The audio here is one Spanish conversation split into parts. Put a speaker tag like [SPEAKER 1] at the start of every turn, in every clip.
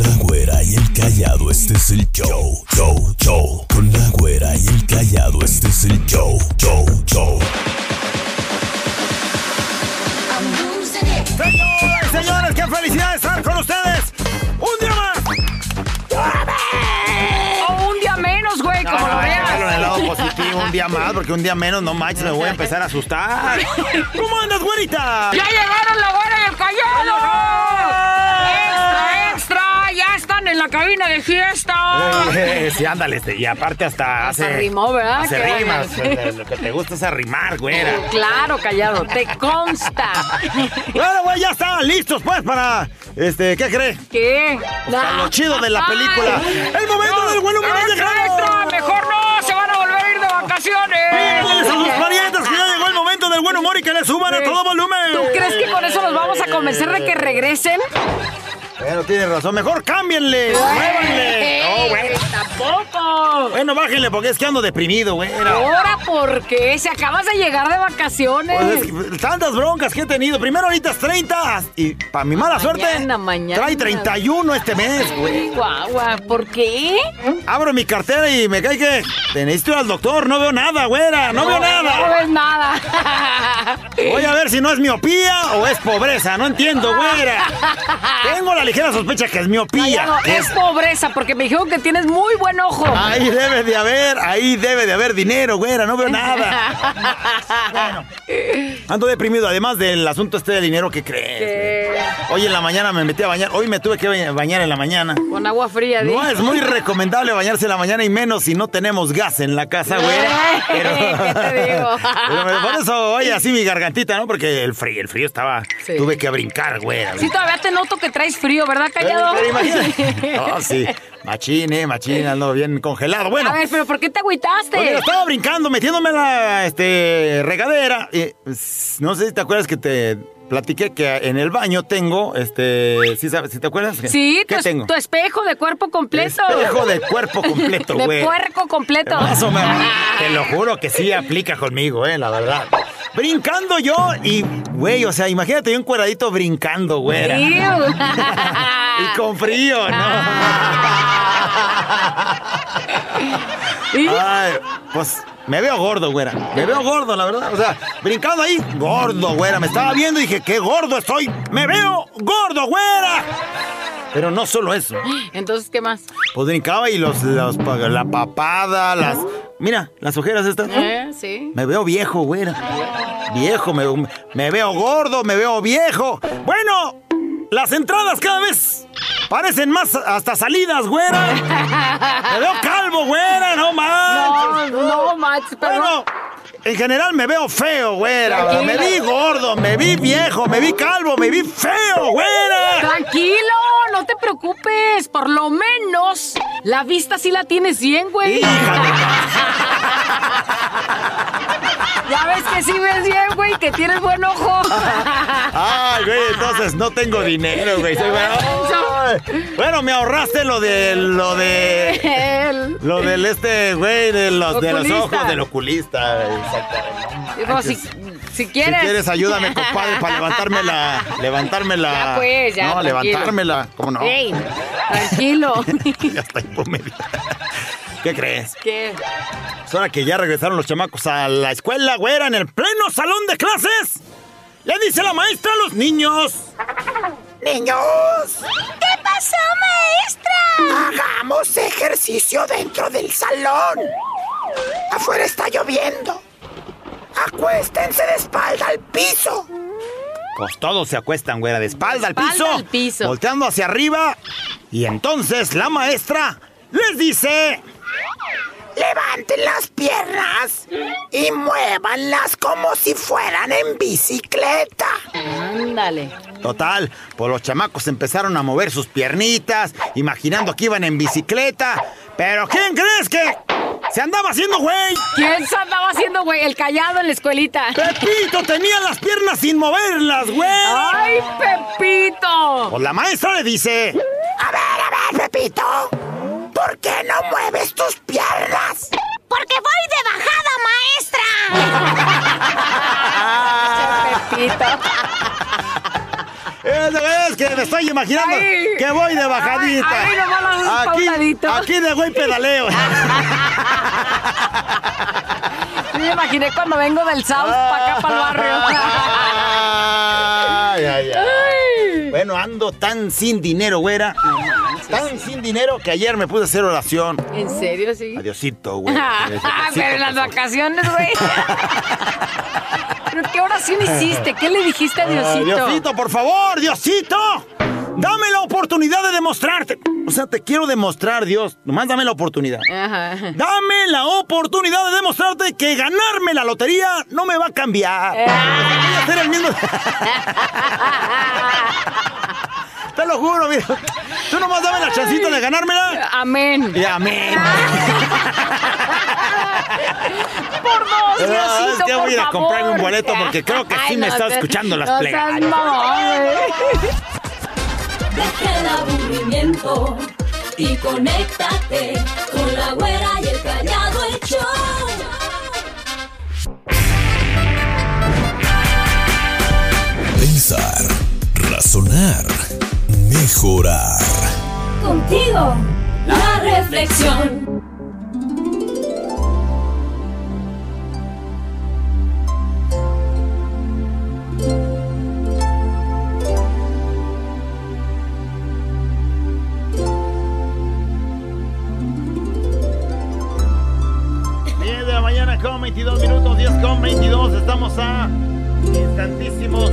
[SPEAKER 1] Con la güera y el callado, este es el show. Show, show. Con la güera y el callado, este es el show. Show, show.
[SPEAKER 2] Señoras y señores, qué felicidad estar con ustedes. Un día más.
[SPEAKER 3] O un día menos, güey, como lo
[SPEAKER 2] Ay,
[SPEAKER 3] veas.
[SPEAKER 2] positivo, un día más, porque un día menos, no manches, me voy a empezar a asustar. ¿Cómo andas, güerita?
[SPEAKER 3] ¡Ya llegaron la güera y el callado! En la cabina de fiesta!
[SPEAKER 2] Eh, sí, ándale, este, y aparte hasta hace...
[SPEAKER 3] Se arrimó, ¿verdad?
[SPEAKER 2] Hace
[SPEAKER 3] Qué
[SPEAKER 2] rimas, eh, lo que te gusta es arrimar, güera.
[SPEAKER 3] Claro, callado, te consta.
[SPEAKER 2] Bueno, güey, ya están listos, pues, para... Este, ¿qué crees?
[SPEAKER 3] ¿Qué?
[SPEAKER 2] Para lo chido de la película.
[SPEAKER 3] Ay.
[SPEAKER 2] ¡El momento
[SPEAKER 3] No,
[SPEAKER 2] del buen humor
[SPEAKER 3] extra, extra! ¡Mejor no! ¡Se van a volver a ir de vacaciones!
[SPEAKER 2] Díganles a sus parientes que ya llegó el momento del buen humor y que le suban a todo volumen.
[SPEAKER 3] ¿Tú crees que con eso nos vamos a convencer de que regresen?
[SPEAKER 2] Pero tienes razón, mejor cámbienle, muévanle. No, güey.
[SPEAKER 3] ¡Tampoco!
[SPEAKER 2] Bueno, bájenle porque es que ando deprimido, güey.
[SPEAKER 3] Ahora, ¿por qué? Si acabas de llegar de vacaciones.
[SPEAKER 2] Pues es que tantas broncas que he tenido. Primero ahorita es 30 y para mi mala suerte
[SPEAKER 3] Mañana,
[SPEAKER 2] trae 31 este mes, güey.
[SPEAKER 3] Guagua, ¿por qué?
[SPEAKER 2] Abro mi cartera y me cae que te necesito ir al doctor. No veo nada, güera. No, veo
[SPEAKER 3] No
[SPEAKER 2] nada.
[SPEAKER 3] ves nada.
[SPEAKER 2] Voy a ver si no es miopía o es pobreza. No entiendo, güera. Tengo la ligera sospecha que es miopía.
[SPEAKER 3] Callado, es pobreza, porque me dijeron que tienes muy buen ojo.
[SPEAKER 2] Ahí debe de haber, ahí debe de haber dinero, güera, no veo nada. Bueno, ando deprimido, además del asunto este de dinero, ¿qué crees?
[SPEAKER 3] ¿Qué?
[SPEAKER 2] Hoy en la mañana me metí a bañar, hoy me tuve que ba- bañar en la mañana.
[SPEAKER 3] Con agua fría.
[SPEAKER 2] No es muy recomendable bañarse en la mañana y menos si no tenemos gas en la casa, güera. Pero,
[SPEAKER 3] ¿Qué te digo?
[SPEAKER 2] pero por eso, oye, así mi gargantita, ¿no? Porque el frío, el frío estaba,
[SPEAKER 3] Sí.
[SPEAKER 2] tuve que brincar, güera.
[SPEAKER 3] Sí, todavía te noto que traes frío, ¿verdad, callado?
[SPEAKER 2] Pero imagínate. No, sí, machín, eh, machín, ando bien congelado. Bueno.
[SPEAKER 3] A ver, pero ¿por qué te agüitaste?
[SPEAKER 2] Porque estaba brincando, metiéndome en la este, regadera. Y, s- no sé si te acuerdas que te platiqué que en el baño tengo, este, ¿sí, sabes, ¿sí te acuerdas?
[SPEAKER 3] Sí, tu,
[SPEAKER 2] ¿Qué
[SPEAKER 3] es-
[SPEAKER 2] tengo?
[SPEAKER 3] tu espejo de cuerpo completo.
[SPEAKER 2] Espejo de cuerpo completo,
[SPEAKER 3] De
[SPEAKER 2] güey.
[SPEAKER 3] puerco completo.
[SPEAKER 2] Más o menos. Te lo juro que sí aplica conmigo, eh, la verdad. Brincando yo y, güey, o sea, imagínate yo encueradito brincando, güera.
[SPEAKER 3] Iu.
[SPEAKER 2] Y con frío, ¿no?
[SPEAKER 3] ¿Y?
[SPEAKER 2] Ay, pues me veo gordo, güera. Me veo gordo, la verdad. O sea, brincando ahí, gordo, güera. Me estaba viendo y dije, qué gordo estoy. Me veo gordo, güera. Pero no solo eso.
[SPEAKER 3] Entonces, ¿qué más?
[SPEAKER 2] Pues brincaba y los, los la papada, las. Mira, las ojeras estas.
[SPEAKER 3] ¿Eh? Sí.
[SPEAKER 2] Me veo viejo, güera. Viejo, me, me veo gordo, me veo viejo. Bueno, las entradas cada vez parecen más hasta salidas, güera. Me veo calvo, güera, no más.
[SPEAKER 3] No, no, Max, pero...
[SPEAKER 2] Bueno, en general me veo feo, güera.
[SPEAKER 3] Tranquilo.
[SPEAKER 2] Me vi gordo, me vi viejo, me vi calvo, me vi feo, güera.
[SPEAKER 3] Tranquilo, no te preocupes. Por lo menos la vista sí la tienes bien, güey.
[SPEAKER 2] Hija
[SPEAKER 3] Ya ves que sí ves bien, güey, que tienes buen ojo.
[SPEAKER 2] Ay, güey, entonces no tengo dinero, güey. Soy bueno. Me ahorraste lo de lo de
[SPEAKER 3] El-
[SPEAKER 2] lo del este, güey, de los de los ojos del oculista.
[SPEAKER 3] Digo, si,
[SPEAKER 2] manches.
[SPEAKER 3] si
[SPEAKER 2] Si
[SPEAKER 3] quieres.
[SPEAKER 2] quieres, ayúdame, compadre, para levantarme la. Levantarme la.
[SPEAKER 3] Ya, pues, ya,
[SPEAKER 2] No,
[SPEAKER 3] tranquilo.
[SPEAKER 2] levantármela. ¿Cómo no?
[SPEAKER 3] Ey, tranquilo.
[SPEAKER 2] ya está hipomedia. ¿Qué crees?
[SPEAKER 3] ¿Qué?
[SPEAKER 2] Es hora que ya regresaron los chamacos a la escuela, güera, en el pleno salón de clases. Le dice la maestra a los niños. ¡Niños!
[SPEAKER 4] ¿Qué pasó, maestra? Hagamos ejercicio dentro del salón. Afuera está lloviendo. Acuéstense de espalda al piso.
[SPEAKER 2] Pues todos se acuestan, güera, de espalda, al
[SPEAKER 3] espalda
[SPEAKER 2] piso.
[SPEAKER 3] al piso.
[SPEAKER 2] Volteando hacia arriba. Y entonces la maestra les dice.
[SPEAKER 4] Levanten las piernas y muévanlas como si fueran en bicicleta.
[SPEAKER 3] Ándale.
[SPEAKER 2] Total, pues los chamacos empezaron a mover sus piernitas, imaginando que iban en bicicleta. Pero ¿quién crees que Se andaba haciendo güey.
[SPEAKER 3] ¿Quién se andaba haciendo, güey? El callado en la escuelita.
[SPEAKER 2] Pepito tenía las piernas sin moverlas, güey.
[SPEAKER 3] ¡Ay, Pepito!
[SPEAKER 2] Pues la maestra le dice.
[SPEAKER 4] A ver, a ver, Pepito. ¿Por qué no mueves tus piernas?
[SPEAKER 5] Porque voy de bajada, maestra.
[SPEAKER 2] Es, que me estoy imaginando que voy de bajadita.
[SPEAKER 3] Lo haces
[SPEAKER 2] aquí, aquí de güey pedaleo.
[SPEAKER 3] Sí, me imaginé cuando vengo del South para acá, para el barrio.
[SPEAKER 2] Ay, ay, ay.
[SPEAKER 3] Ay.
[SPEAKER 2] Bueno, ando tan sin dinero, güera. Tan sin dinero que ayer me puse a hacer oración.
[SPEAKER 3] ¿En serio, sí?
[SPEAKER 2] Adiosito, güey.
[SPEAKER 3] Pero en las vacaciones, güey. ¿Pero qué oración hiciste? ¿Qué le dijiste a Diosito?
[SPEAKER 2] Diosito, por favor, Diosito. Dame la oportunidad de demostrarte. O sea, te quiero demostrar, Dios. Nomás dame la oportunidad.
[SPEAKER 3] Ajá.
[SPEAKER 2] Dame la oportunidad de demostrarte que ganarme la lotería no me va a cambiar.
[SPEAKER 3] Eh.
[SPEAKER 2] Voy a hacer el mismo. Te lo juro, mira. Tú nomás dame la chancita de ganármela.
[SPEAKER 3] Amén.
[SPEAKER 2] Y amén.
[SPEAKER 3] Por dos,
[SPEAKER 2] Ah,
[SPEAKER 3] Diosito,
[SPEAKER 2] es que
[SPEAKER 3] por
[SPEAKER 2] voy a ir a comprarme un boleto porque creo que sí
[SPEAKER 3] Ay,
[SPEAKER 2] me está escuchando las plegarias.
[SPEAKER 6] Deja el aburrimiento y conéctate con la güera y el callado el show.
[SPEAKER 1] Pensar, razonar, mejorar.
[SPEAKER 6] Contigo, la reflexión.
[SPEAKER 2] Diez de la mañana con 22 minutos, 10 con 22. Estamos a instantísimos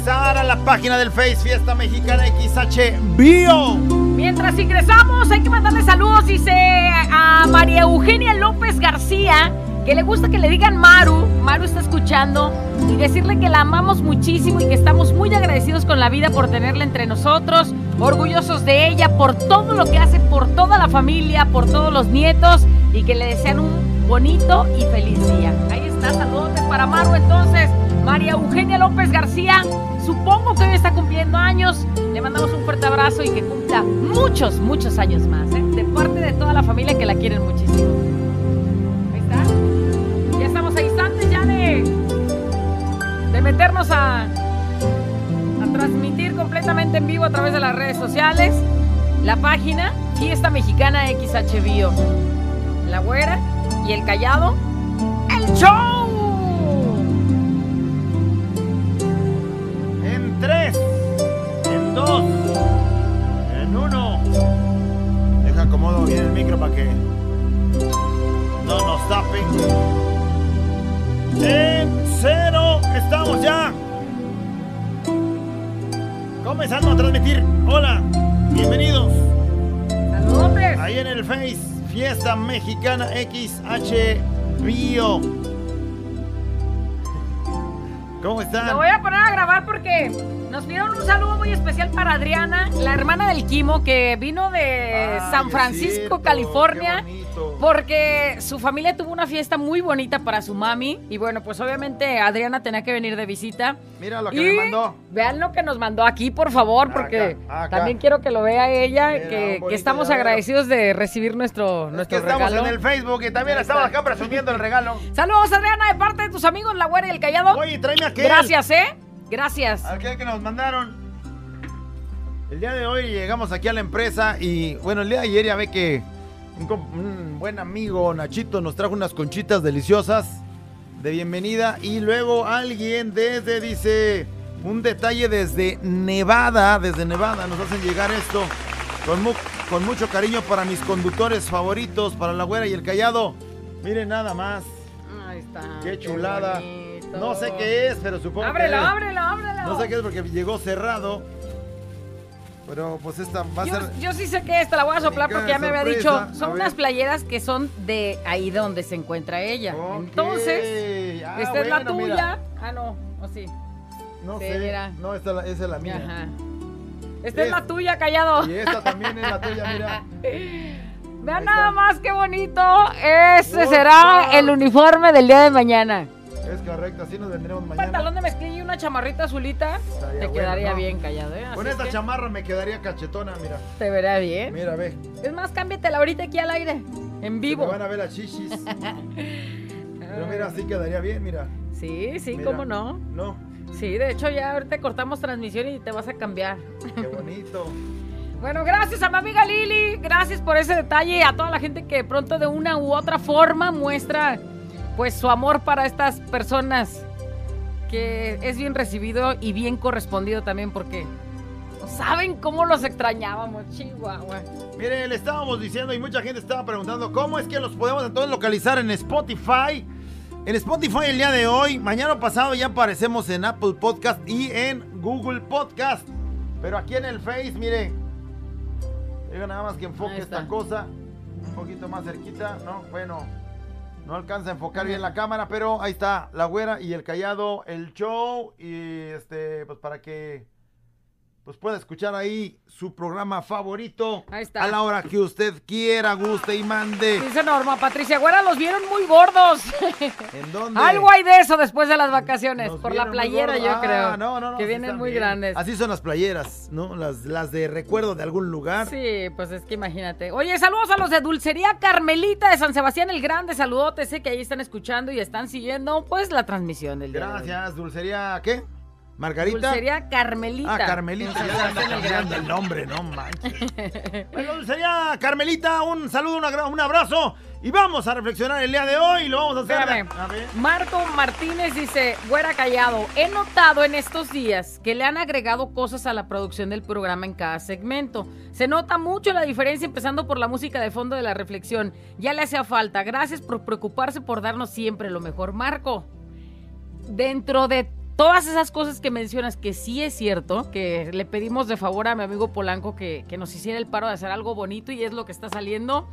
[SPEAKER 2] ingresar a la página del Face Fiesta Mexicana XH Bio.
[SPEAKER 3] Mientras ingresamos, hay que mandarle saludos, dice a María Eugenia López García, que le gusta que le digan Maru. Maru está escuchando y decirle que la amamos muchísimo y que estamos muy agradecidos con la vida por tenerla entre nosotros, orgullosos de ella por todo lo que hace por toda la familia, por todos los nietos y que le desean un bonito y feliz día. Ahí está, saludos para Maru entonces. María Eugenia López García, supongo que hoy está cumpliendo años. Le mandamos un fuerte abrazo y que cumpla muchos, muchos años más, ¿eh? De parte de toda la familia que la quieren muchísimo. Ahí está. Ya estamos a instantes ya de, de meternos a, a transmitir completamente en vivo a través de las redes sociales. La página Fiesta Mexicana XH Bio. La güera y el callado. ¡El show!
[SPEAKER 2] Comenzando a transmitir. Hola, bienvenidos.
[SPEAKER 3] ¡Saludos!
[SPEAKER 2] Ahí en el Face, Fiesta Mexicana XH Bio. ¿Cómo están?
[SPEAKER 3] Lo voy a poner a grabar porque nos pidieron un saludo muy especial para Adriana, la hermana del Kimo, que vino de San Francisco,
[SPEAKER 2] cierto,
[SPEAKER 3] California. Porque su familia tuvo una fiesta muy bonita para su mami. Y bueno, pues obviamente Adriana tenía que venir de visita.
[SPEAKER 2] Mira lo que
[SPEAKER 3] Y
[SPEAKER 2] me mandó.
[SPEAKER 3] Vean lo que nos mandó aquí, por favor, porque
[SPEAKER 2] Acá, acá.
[SPEAKER 3] también quiero que lo vea ella,
[SPEAKER 2] Mira,
[SPEAKER 3] que, estamos
[SPEAKER 2] llavero.
[SPEAKER 3] agradecidos de recibir nuestro,
[SPEAKER 2] Es
[SPEAKER 3] nuestro
[SPEAKER 2] que estamos
[SPEAKER 3] regalo.
[SPEAKER 2] en el Facebook y también estamos acá presumiendo el regalo.
[SPEAKER 3] Saludos, Adriana, de parte de tus amigos, la güera y el callado.
[SPEAKER 2] Oye, tráeme aquel.
[SPEAKER 3] Gracias, ¿eh? Gracias.
[SPEAKER 2] Aquel que nos mandaron. El día de hoy llegamos aquí a la empresa y bueno, el día de ayer ya ve que un, buen amigo Nachito nos trajo unas conchitas deliciosas de bienvenida y luego alguien desde, dice, un detalle desde Nevada, desde Nevada nos hacen llegar esto con, mu- con mucho cariño para mis conductores favoritos, para la güera y el callado. Miren nada más,
[SPEAKER 3] Ahí está.
[SPEAKER 2] qué chulada. No sé qué es, pero supongo
[SPEAKER 3] Ábrelo,
[SPEAKER 2] que...
[SPEAKER 3] ábrelo, ábrelo.
[SPEAKER 2] No sé qué es porque llegó cerrado. Pero pues esta va a
[SPEAKER 3] Yo,
[SPEAKER 2] ser.
[SPEAKER 3] yo sí sé que esta la voy a soplar porque ya me había dicho. Son unas playeras que son de ahí donde se encuentra ella. Entonces,
[SPEAKER 2] Ah,
[SPEAKER 3] esta es la tuya.
[SPEAKER 2] mira.
[SPEAKER 3] Ah, no, o sí.
[SPEAKER 2] No
[SPEAKER 3] Sí,
[SPEAKER 2] sé.
[SPEAKER 3] mira.
[SPEAKER 2] No, esta, esa es la mía.
[SPEAKER 3] Ajá. Esta es,
[SPEAKER 2] Es-
[SPEAKER 3] la tuya, callado.
[SPEAKER 2] Y esta también es la tuya, mira.
[SPEAKER 3] Vean nada más qué bonito. Ese
[SPEAKER 2] Opa.
[SPEAKER 3] será el uniforme del día de mañana.
[SPEAKER 2] Es correcto, así nos vendremos
[SPEAKER 3] Un
[SPEAKER 2] mañana.
[SPEAKER 3] pantalón de mezclilla y una chamarrita azulita.
[SPEAKER 2] Estaría
[SPEAKER 3] te
[SPEAKER 2] bueno,
[SPEAKER 3] quedaría
[SPEAKER 2] ¿no?
[SPEAKER 3] bien callado, ¿eh? Así
[SPEAKER 2] Con
[SPEAKER 3] es
[SPEAKER 2] esta
[SPEAKER 3] que
[SPEAKER 2] chamarra me quedaría cachetona, mira.
[SPEAKER 3] Te verá bien.
[SPEAKER 2] Mira, ve.
[SPEAKER 3] Es más, cámbiatela ahorita aquí al aire. En vivo.
[SPEAKER 2] Me van a ver las chichis. Pero mira, así quedaría bien, mira.
[SPEAKER 3] Sí, sí,
[SPEAKER 2] Mira.
[SPEAKER 3] cómo no.
[SPEAKER 2] No,
[SPEAKER 3] Sí, de hecho ya ahorita cortamos transmisión y te vas a cambiar.
[SPEAKER 2] qué bonito.
[SPEAKER 3] Bueno, gracias a mi amiga Lili, gracias por ese detalle y a toda la gente que de pronto de una u otra forma muestra pues su amor para estas personas que es bien recibido y bien correspondido también porque saben cómo los extrañábamos, Chihuahua.
[SPEAKER 2] Mire, le estábamos diciendo y mucha gente estaba preguntando cómo es que los podemos entonces localizar en Spotify. En Spotify el día de hoy, mañana pasado ya aparecemos en Apple Podcast y en Google Podcast. Pero aquí en el Face, mire, digo nada más que enfoque esta cosa un poquito más cerquita, ¿no? Bueno, no alcanza a enfocar bien la cámara, pero ahí está la güera y el callado, el show y este, pues para que pues pueda escuchar ahí su programa favorito
[SPEAKER 3] Ahí está.
[SPEAKER 2] a la hora que usted quiera, guste y mande.
[SPEAKER 3] Dice Norma, Patricia Güera los vieron muy gordos.
[SPEAKER 2] ¿En dónde?
[SPEAKER 3] Algo hay de eso después de las vacaciones,
[SPEAKER 2] Nos
[SPEAKER 3] por la playera yo
[SPEAKER 2] Ah,
[SPEAKER 3] creo.
[SPEAKER 2] no, no, no,
[SPEAKER 3] que vienen muy
[SPEAKER 2] bien.
[SPEAKER 3] grandes.
[SPEAKER 2] Así son las playeras, ¿no? Las, las de recuerdo de algún lugar.
[SPEAKER 3] Sí, pues es que imagínate. Oye, saludos a los de Dulcería Carmelita de San Sebastián el Grande. Saludotes, sé que ahí están escuchando y están siguiendo pues la transmisión del día. de hoy.
[SPEAKER 2] Gracias, dulcería, ¿qué? ¿Margarita?
[SPEAKER 3] Dulcería Carmelita.
[SPEAKER 2] Ah, Carmelita, ya anda cambiando el nombre, no manches. bueno, dulcería Carmelita, un saludo, un abrazo y vamos a reflexionar el día de hoy lo vamos a hacer.
[SPEAKER 3] Espérame.
[SPEAKER 2] A ver.
[SPEAKER 3] Marco Martínez dice, güera callado, he notado en estos días que le han agregado cosas a la producción del programa en cada segmento. Se nota mucho la diferencia empezando por la música de fondo de la reflexión. Ya le hacía falta. Gracias por preocuparse por darnos siempre lo mejor. Marco, dentro de todas esas cosas que mencionas, que sí es cierto, que le pedimos de favor a mi amigo Polanco que, que nos hiciera el paro de hacer algo bonito y es lo que está saliendo.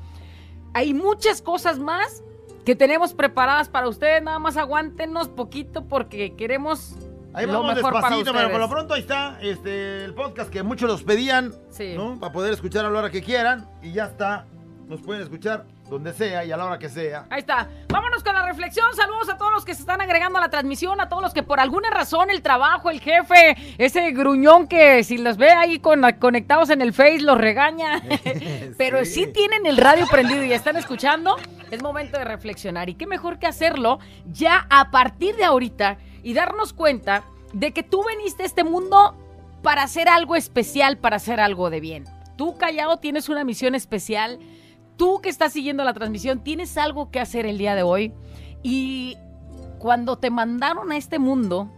[SPEAKER 3] Hay muchas cosas más que tenemos preparadas para ustedes. Nada más aguántenos poquito porque queremos
[SPEAKER 2] Ahí
[SPEAKER 3] lo
[SPEAKER 2] vamos
[SPEAKER 3] mejor para
[SPEAKER 2] despacito, pero por lo pronto ahí está este, el podcast que muchos los pedían,
[SPEAKER 3] Sí.
[SPEAKER 2] ¿no? Para poder escuchar a la hora que quieran y ya está. Nos pueden escuchar donde sea y a la hora que sea.
[SPEAKER 3] Ahí está. Vámonos con la reflexión. Saludos a todos los que se están agregando a la transmisión, a todos los que por alguna razón el trabajo, el jefe, ese gruñón que si los ve ahí con- conectados en el Face los regaña. Pero
[SPEAKER 2] Sí.
[SPEAKER 3] sí tienen el radio prendido y están escuchando. Es momento de reflexionar. Y qué mejor que hacerlo ya a partir de ahorita y darnos cuenta de que tú veniste a este mundo para hacer algo especial, para hacer algo de bien. Tú, callado, tienes una misión especial. Tú que estás siguiendo la transmisión, tienes algo que hacer el día de hoy. Y cuando te mandaron a este mundo,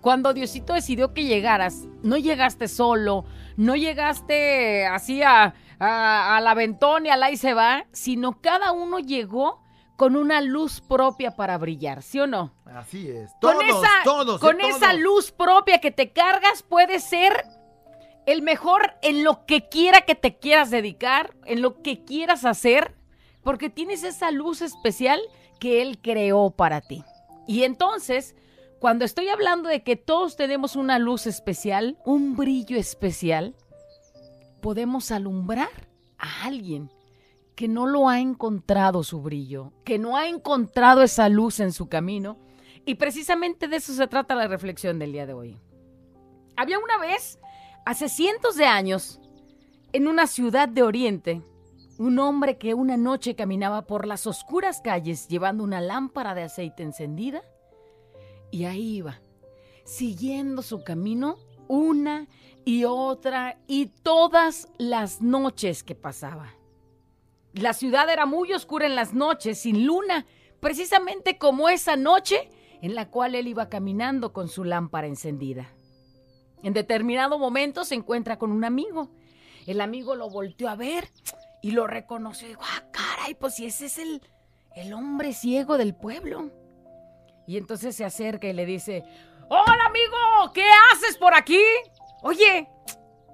[SPEAKER 3] cuando Diosito decidió que llegaras, no llegaste solo, no llegaste así a, a- al aventón y al ahí se va, sino cada uno llegó con una luz propia para brillar, ¿sí o no?
[SPEAKER 2] Así es.
[SPEAKER 3] Con
[SPEAKER 2] Todos,
[SPEAKER 3] esa,
[SPEAKER 2] todos.
[SPEAKER 3] con
[SPEAKER 2] ¿eh?
[SPEAKER 3] esa luz propia que te cargas, puedes ser el mejor en lo que quiera que te quieras dedicar, en lo que quieras hacer, porque tienes esa luz especial que Él creó para ti. Y entonces, cuando estoy hablando de que todos tenemos una luz especial, un brillo especial, podemos alumbrar a alguien que no lo ha encontrado su brillo, que no ha encontrado esa luz en su camino. Y precisamente de eso se trata la reflexión del día de hoy. Había una vez, hace cientos de años, en una ciudad de Oriente, un hombre que una noche caminaba por las oscuras calles llevando una lámpara de aceite encendida y ahí iba, siguiendo su camino una y otra y todas las noches que pasaba. La ciudad era muy oscura en las noches, sin luna, precisamente como esa noche en la cual él iba caminando con su lámpara encendida. En determinado momento se encuentra con un amigo. El amigo lo volteó a ver y lo reconoció. Dijo, ah, caray, pues si ese es el, el hombre ciego del pueblo. Y entonces se acerca y le dice, hola amigo, ¿qué haces por aquí? Oye,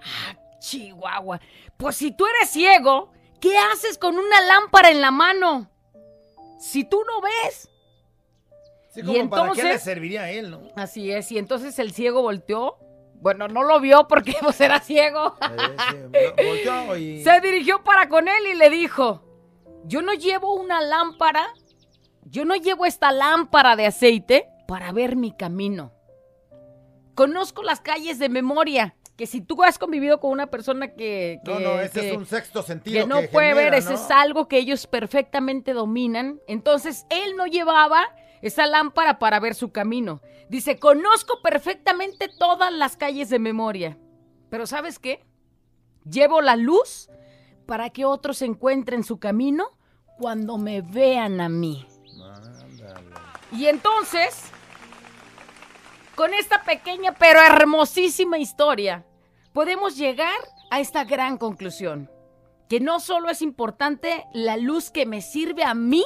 [SPEAKER 3] ah, Chihuahua, pues si tú eres ciego, ¿qué haces con una lámpara en la mano? Si tú no ves.
[SPEAKER 2] Sí,
[SPEAKER 3] Y
[SPEAKER 2] como para qué le serviría a él, ¿no?
[SPEAKER 3] Así es, y entonces el ciego volteó, Bueno, no lo vio porque pues, era ciego. Se dirigió para con él y le dijo, yo no llevo una lámpara, yo no llevo esta lámpara de aceite para ver mi camino. Conozco las calles de memoria, que si tú has convivido con una persona que...
[SPEAKER 2] No,
[SPEAKER 3] que-
[SPEAKER 2] no, ese
[SPEAKER 3] que-
[SPEAKER 2] es un sexto sentido
[SPEAKER 3] que no puede
[SPEAKER 2] genera,
[SPEAKER 3] ver, ese es algo que ellos perfectamente dominan. Entonces, él no llevaba esa lámpara para ver su camino. Dice, conozco perfectamente todas las calles de memoria. Pero ¿sabes qué? Llevo la luz para que otros encuentren su camino cuando me vean a mí. Y entonces, con esta pequeña pero hermosísima historia, podemos llegar a esta gran conclusión. Que no solo es importante la luz que me sirve a mí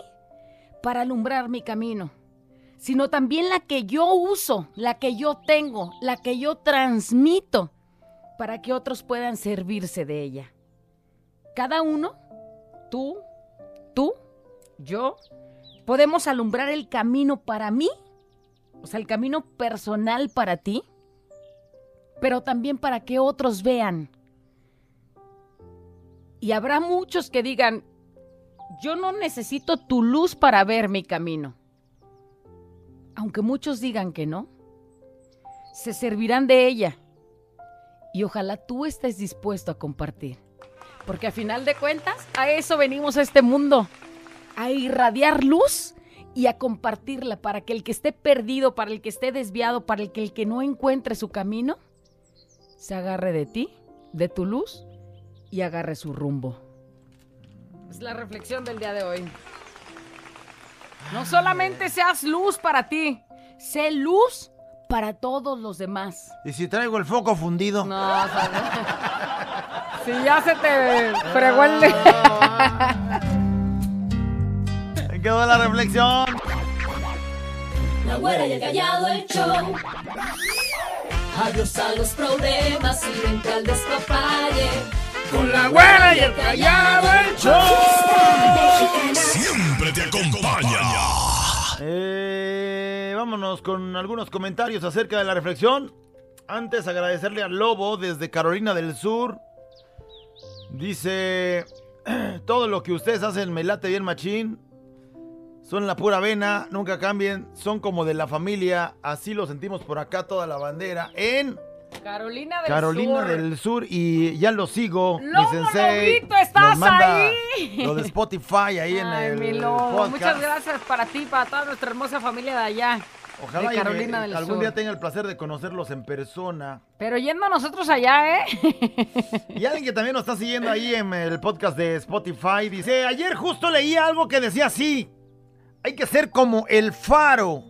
[SPEAKER 3] para alumbrar mi camino, sino también la que yo uso, la que yo tengo, la que yo transmito para que otros puedan servirse de ella. Cada uno, tú, tú, yo, podemos alumbrar el camino para mí, o sea, el camino personal para ti, pero también para que otros vean. Y habrá muchos que digan, yo no necesito tu luz para ver mi camino. Aunque muchos digan que no, se servirán de ella. Y ojalá tú estés dispuesto a compartir. Porque a final de cuentas, a eso venimos a este mundo. A irradiar luz y a compartirla para que el que esté perdido, para el que esté desviado, para el que el que no encuentre su camino, se agarre de ti, de tu luz y agarre su rumbo. Es la reflexión del día de hoy. No solamente seas luz para ti, sé luz para todos los demás.
[SPEAKER 2] ¿Y si traigo el foco fundido?
[SPEAKER 3] No, o sea, no. Si ya se te fregó el...
[SPEAKER 2] Me quedó la reflexión.
[SPEAKER 6] La güera y el callado el show. Adiós a los problemas y vente al despapalle.
[SPEAKER 2] Con la güera y el callado el
[SPEAKER 1] Siempre te acompaña.
[SPEAKER 2] Eh, vámonos con algunos comentarios acerca de la reflexión. Antes agradecerle al Lobo desde Carolina del Sur. Dice, todo lo que ustedes hacen me late bien machín. Son la pura vena, nunca cambien, son como de la familia, así lo sentimos por acá toda la bandera en
[SPEAKER 3] Carolina del
[SPEAKER 2] Carolina
[SPEAKER 3] Sur.
[SPEAKER 2] del Sur y ya lo sigo, mi
[SPEAKER 3] Lobo
[SPEAKER 2] sensei.
[SPEAKER 3] Lobito, ¿estás
[SPEAKER 2] nos manda
[SPEAKER 3] ahí?
[SPEAKER 2] Lo de Spotify ahí en
[SPEAKER 3] Ay,
[SPEAKER 2] el
[SPEAKER 3] mi lobo,
[SPEAKER 2] podcast.
[SPEAKER 3] Muchas gracias para ti, para toda nuestra hermosa familia de allá.
[SPEAKER 2] Ojalá
[SPEAKER 3] de
[SPEAKER 2] me-
[SPEAKER 3] Carolina del
[SPEAKER 2] algún
[SPEAKER 3] Sur.
[SPEAKER 2] día tenga el placer de conocerlos en persona.
[SPEAKER 3] Pero yendo nosotros allá, ¿eh?
[SPEAKER 2] Y alguien que también nos está siguiendo ahí en el podcast de Spotify dice, ayer justo leí algo que decía así, hay que ser como el faro.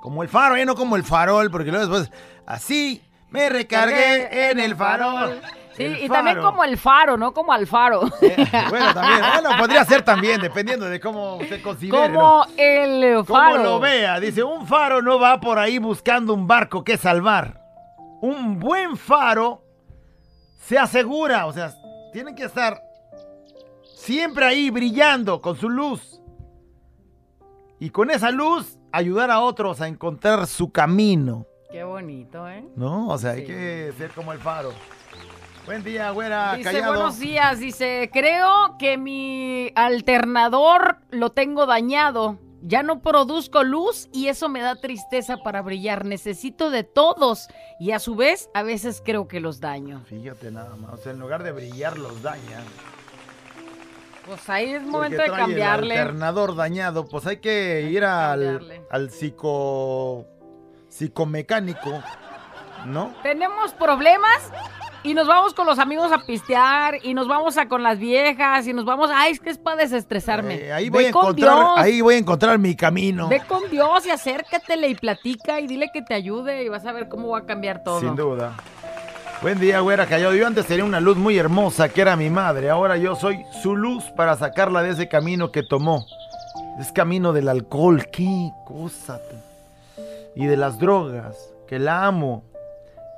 [SPEAKER 2] Como el faro, ¿eh? no como el farol, porque luego después, así me recargué en el farol.
[SPEAKER 3] Sí,
[SPEAKER 2] El
[SPEAKER 3] y también como el faro, ¿no? Como al faro.
[SPEAKER 2] Eh, bueno, también, bueno, podría ser también, dependiendo de cómo usted considere. ¿no?
[SPEAKER 3] como el
[SPEAKER 2] Como
[SPEAKER 3] faro.
[SPEAKER 2] lo vea, dice, un faro no va por ahí buscando un barco que salvar. Un buen faro se asegura, o sea, tiene que estar siempre ahí brillando con su luz. Y con esa luz ayudar a otros a encontrar su camino,
[SPEAKER 3] Qué bonito, ¿eh?
[SPEAKER 2] ¿no? O sea, hay que ser como el faro. Buen día, güera,
[SPEAKER 3] Dice,
[SPEAKER 2] callado.
[SPEAKER 3] buenos días, dice, creo que mi alternador lo tengo dañado. Ya no produzco luz y eso me da tristeza para brillar. Necesito de todos y a su vez a veces creo que los daño.
[SPEAKER 2] Fíjate nada más, o sea, en lugar de brillar los daña.
[SPEAKER 3] Pues ahí es momento de
[SPEAKER 2] trae el
[SPEAKER 3] cambiarle.
[SPEAKER 2] alternador dañado, pues hay que ir al,
[SPEAKER 3] cambiarle.
[SPEAKER 2] al psico psicomecánico, ¿no?
[SPEAKER 3] Tenemos problemas y nos vamos con los amigos a pistear y nos vamos a con las viejas y nos vamos, ay, es que es para desestresarme.
[SPEAKER 2] Eh, ahí
[SPEAKER 3] Ve
[SPEAKER 2] voy a
[SPEAKER 3] con
[SPEAKER 2] encontrar,
[SPEAKER 3] Dios.
[SPEAKER 2] ahí voy a encontrar mi camino.
[SPEAKER 3] Ve con Dios y acércatele y platica y dile que te ayude y vas a ver cómo va a cambiar todo.
[SPEAKER 2] Sin duda. Buen día, güera callado. Yo antes tenía una luz muy hermosa que era mi madre. Ahora yo soy su luz para sacarla de ese camino que tomó. Es camino del alcohol. Qué cosa. Y de las drogas. Que la amo.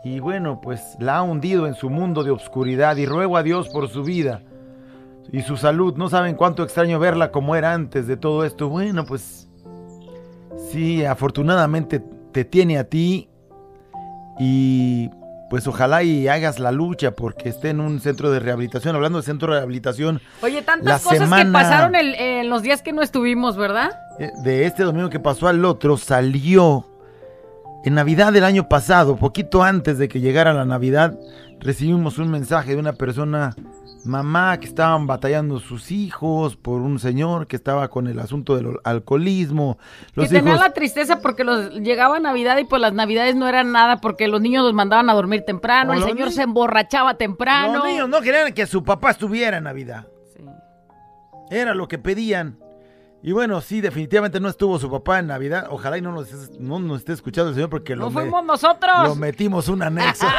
[SPEAKER 2] Y bueno, pues la ha hundido en su mundo de obscuridad. Y ruego a Dios por su vida y su salud. No saben cuánto extraño verla como era antes de todo esto. Bueno, pues sí, afortunadamente te tiene a ti y pues ojalá y hagas la lucha porque esté en un centro de rehabilitación. Hablando de centro de rehabilitación,
[SPEAKER 3] Oye, tantas
[SPEAKER 2] La
[SPEAKER 3] cosas que pasaron el- en los días que no estuvimos, ¿verdad?
[SPEAKER 2] eh, de este domingo que pasó al otro, salió en Navidad del año pasado, poquito antes de que llegara la Navidad, recibimos un mensaje de una persona, mamá, que estaban batallando sus hijos por un señor que estaba con el asunto del alcoholismo. Los
[SPEAKER 3] que tenía la tristeza porque los llegaba Navidad y pues las Navidades no eran nada porque los niños los mandaban a dormir temprano, el señor se emborrachaba temprano.
[SPEAKER 2] los niños no querían que su papá estuviera en Navidad.
[SPEAKER 3] Sí.
[SPEAKER 2] Era lo que pedían. Y bueno, sí, definitivamente no estuvo su papá en Navidad. Ojalá y no nos, esté- no nos esté escuchando el señor porque lo, me-
[SPEAKER 3] fuimos nosotros.
[SPEAKER 2] lo metimos un anexo.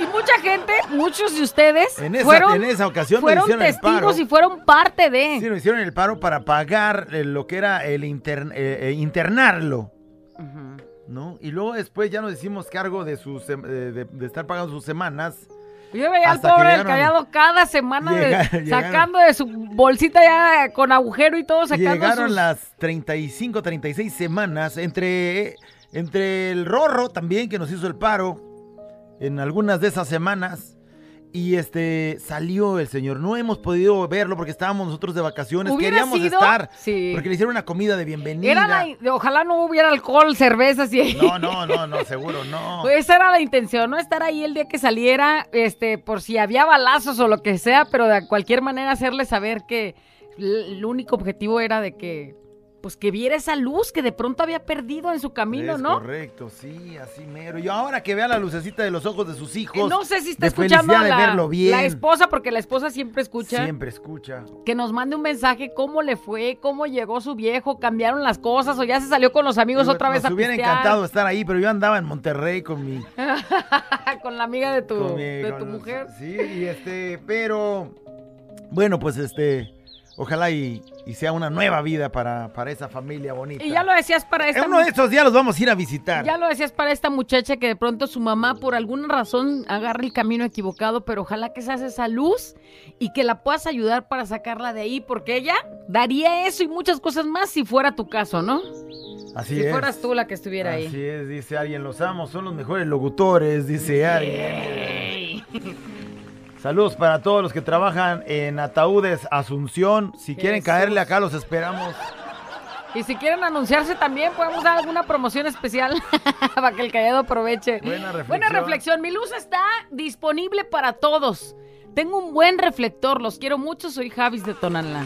[SPEAKER 3] Y mucha gente, muchos de ustedes
[SPEAKER 2] En esa-
[SPEAKER 3] fueron,
[SPEAKER 2] en esa ocasión
[SPEAKER 3] fueron
[SPEAKER 2] hicieron el
[SPEAKER 3] testigos
[SPEAKER 2] paro.
[SPEAKER 3] y fueron parte de.
[SPEAKER 2] Sí, nos hicieron el paro para pagar eh, lo que era el intern- eh, eh, internarlo. ¿no? Y luego después ya nos hicimos cargo de sus eh, de estar pagando sus semanas.
[SPEAKER 3] Yo veía al pobre del callado cada semana de-
[SPEAKER 2] Llega-
[SPEAKER 3] sacando de su bolsita ya con agujero y todo, sacando
[SPEAKER 2] Llegaron
[SPEAKER 3] sus...
[SPEAKER 2] las 35, 36 semanas entre, entre el Rorro también que nos hizo el paro en algunas de esas semanas. Y este salió el señor. No hemos podido verlo porque estábamos nosotros de vacaciones. Queríamos
[SPEAKER 3] sido-
[SPEAKER 2] estar.
[SPEAKER 3] sí.
[SPEAKER 2] Porque le hicieron una comida de bienvenida.
[SPEAKER 3] Era la- ojalá no hubiera alcohol, cervezas y...
[SPEAKER 2] No, no, no, no, seguro no.
[SPEAKER 3] Pues esa era la intención, no estar ahí el día que saliera, este, por si había balazos o lo que sea, pero de cualquier manera hacerle saber que el único objetivo era de que, pues que viera esa luz que de pronto había perdido en su camino,
[SPEAKER 2] es
[SPEAKER 3] ¿no?
[SPEAKER 2] correcto, sí, así mero. Y ahora que vea la lucecita de los ojos de sus hijos.
[SPEAKER 3] No sé si está
[SPEAKER 2] de
[SPEAKER 3] escuchando a
[SPEAKER 2] de
[SPEAKER 3] la,
[SPEAKER 2] verlo bien.
[SPEAKER 3] la esposa, porque la esposa siempre escucha.
[SPEAKER 2] Siempre escucha.
[SPEAKER 3] Que nos mande un mensaje, cómo le fue, cómo llegó su viejo, cambiaron las cosas o ya se salió con los amigos otra vez a
[SPEAKER 2] hubiera
[SPEAKER 3] pistear.
[SPEAKER 2] encantado estar ahí, pero yo andaba en Monterrey con mi,
[SPEAKER 3] con la amiga de tu,
[SPEAKER 2] mi-
[SPEAKER 3] de tu
[SPEAKER 2] los-
[SPEAKER 3] mujer.
[SPEAKER 2] Sí, y este, pero bueno, pues este, ojalá y, y sea una nueva vida para, para esa familia bonita.
[SPEAKER 3] Y ya lo decías para esta
[SPEAKER 2] En uno de estos días los vamos a ir a visitar.
[SPEAKER 3] Ya lo decías para esta muchacha que de pronto su mamá por alguna razón agarra el camino equivocado, pero ojalá que se hace esa luz y que la puedas ayudar para sacarla de ahí, porque ella daría eso y muchas cosas más si fuera tu caso, ¿no?
[SPEAKER 2] Así
[SPEAKER 3] si
[SPEAKER 2] es.
[SPEAKER 3] fueras tú la que estuviera ahí.
[SPEAKER 2] Así es, dice alguien, los amos, son los mejores locutores, dice alguien. Saludos para todos los que trabajan en Ataúdes Asunción. Si quieren
[SPEAKER 3] Jesús.
[SPEAKER 2] caerle acá, los esperamos.
[SPEAKER 3] Y si quieren anunciarse también, podemos dar alguna promoción especial para que el callado aproveche.
[SPEAKER 2] Buena reflexión.
[SPEAKER 3] Buena reflexión. Mi luz está disponible para todos. Tengo un buen reflector, los quiero mucho, soy Javis de Tonalá.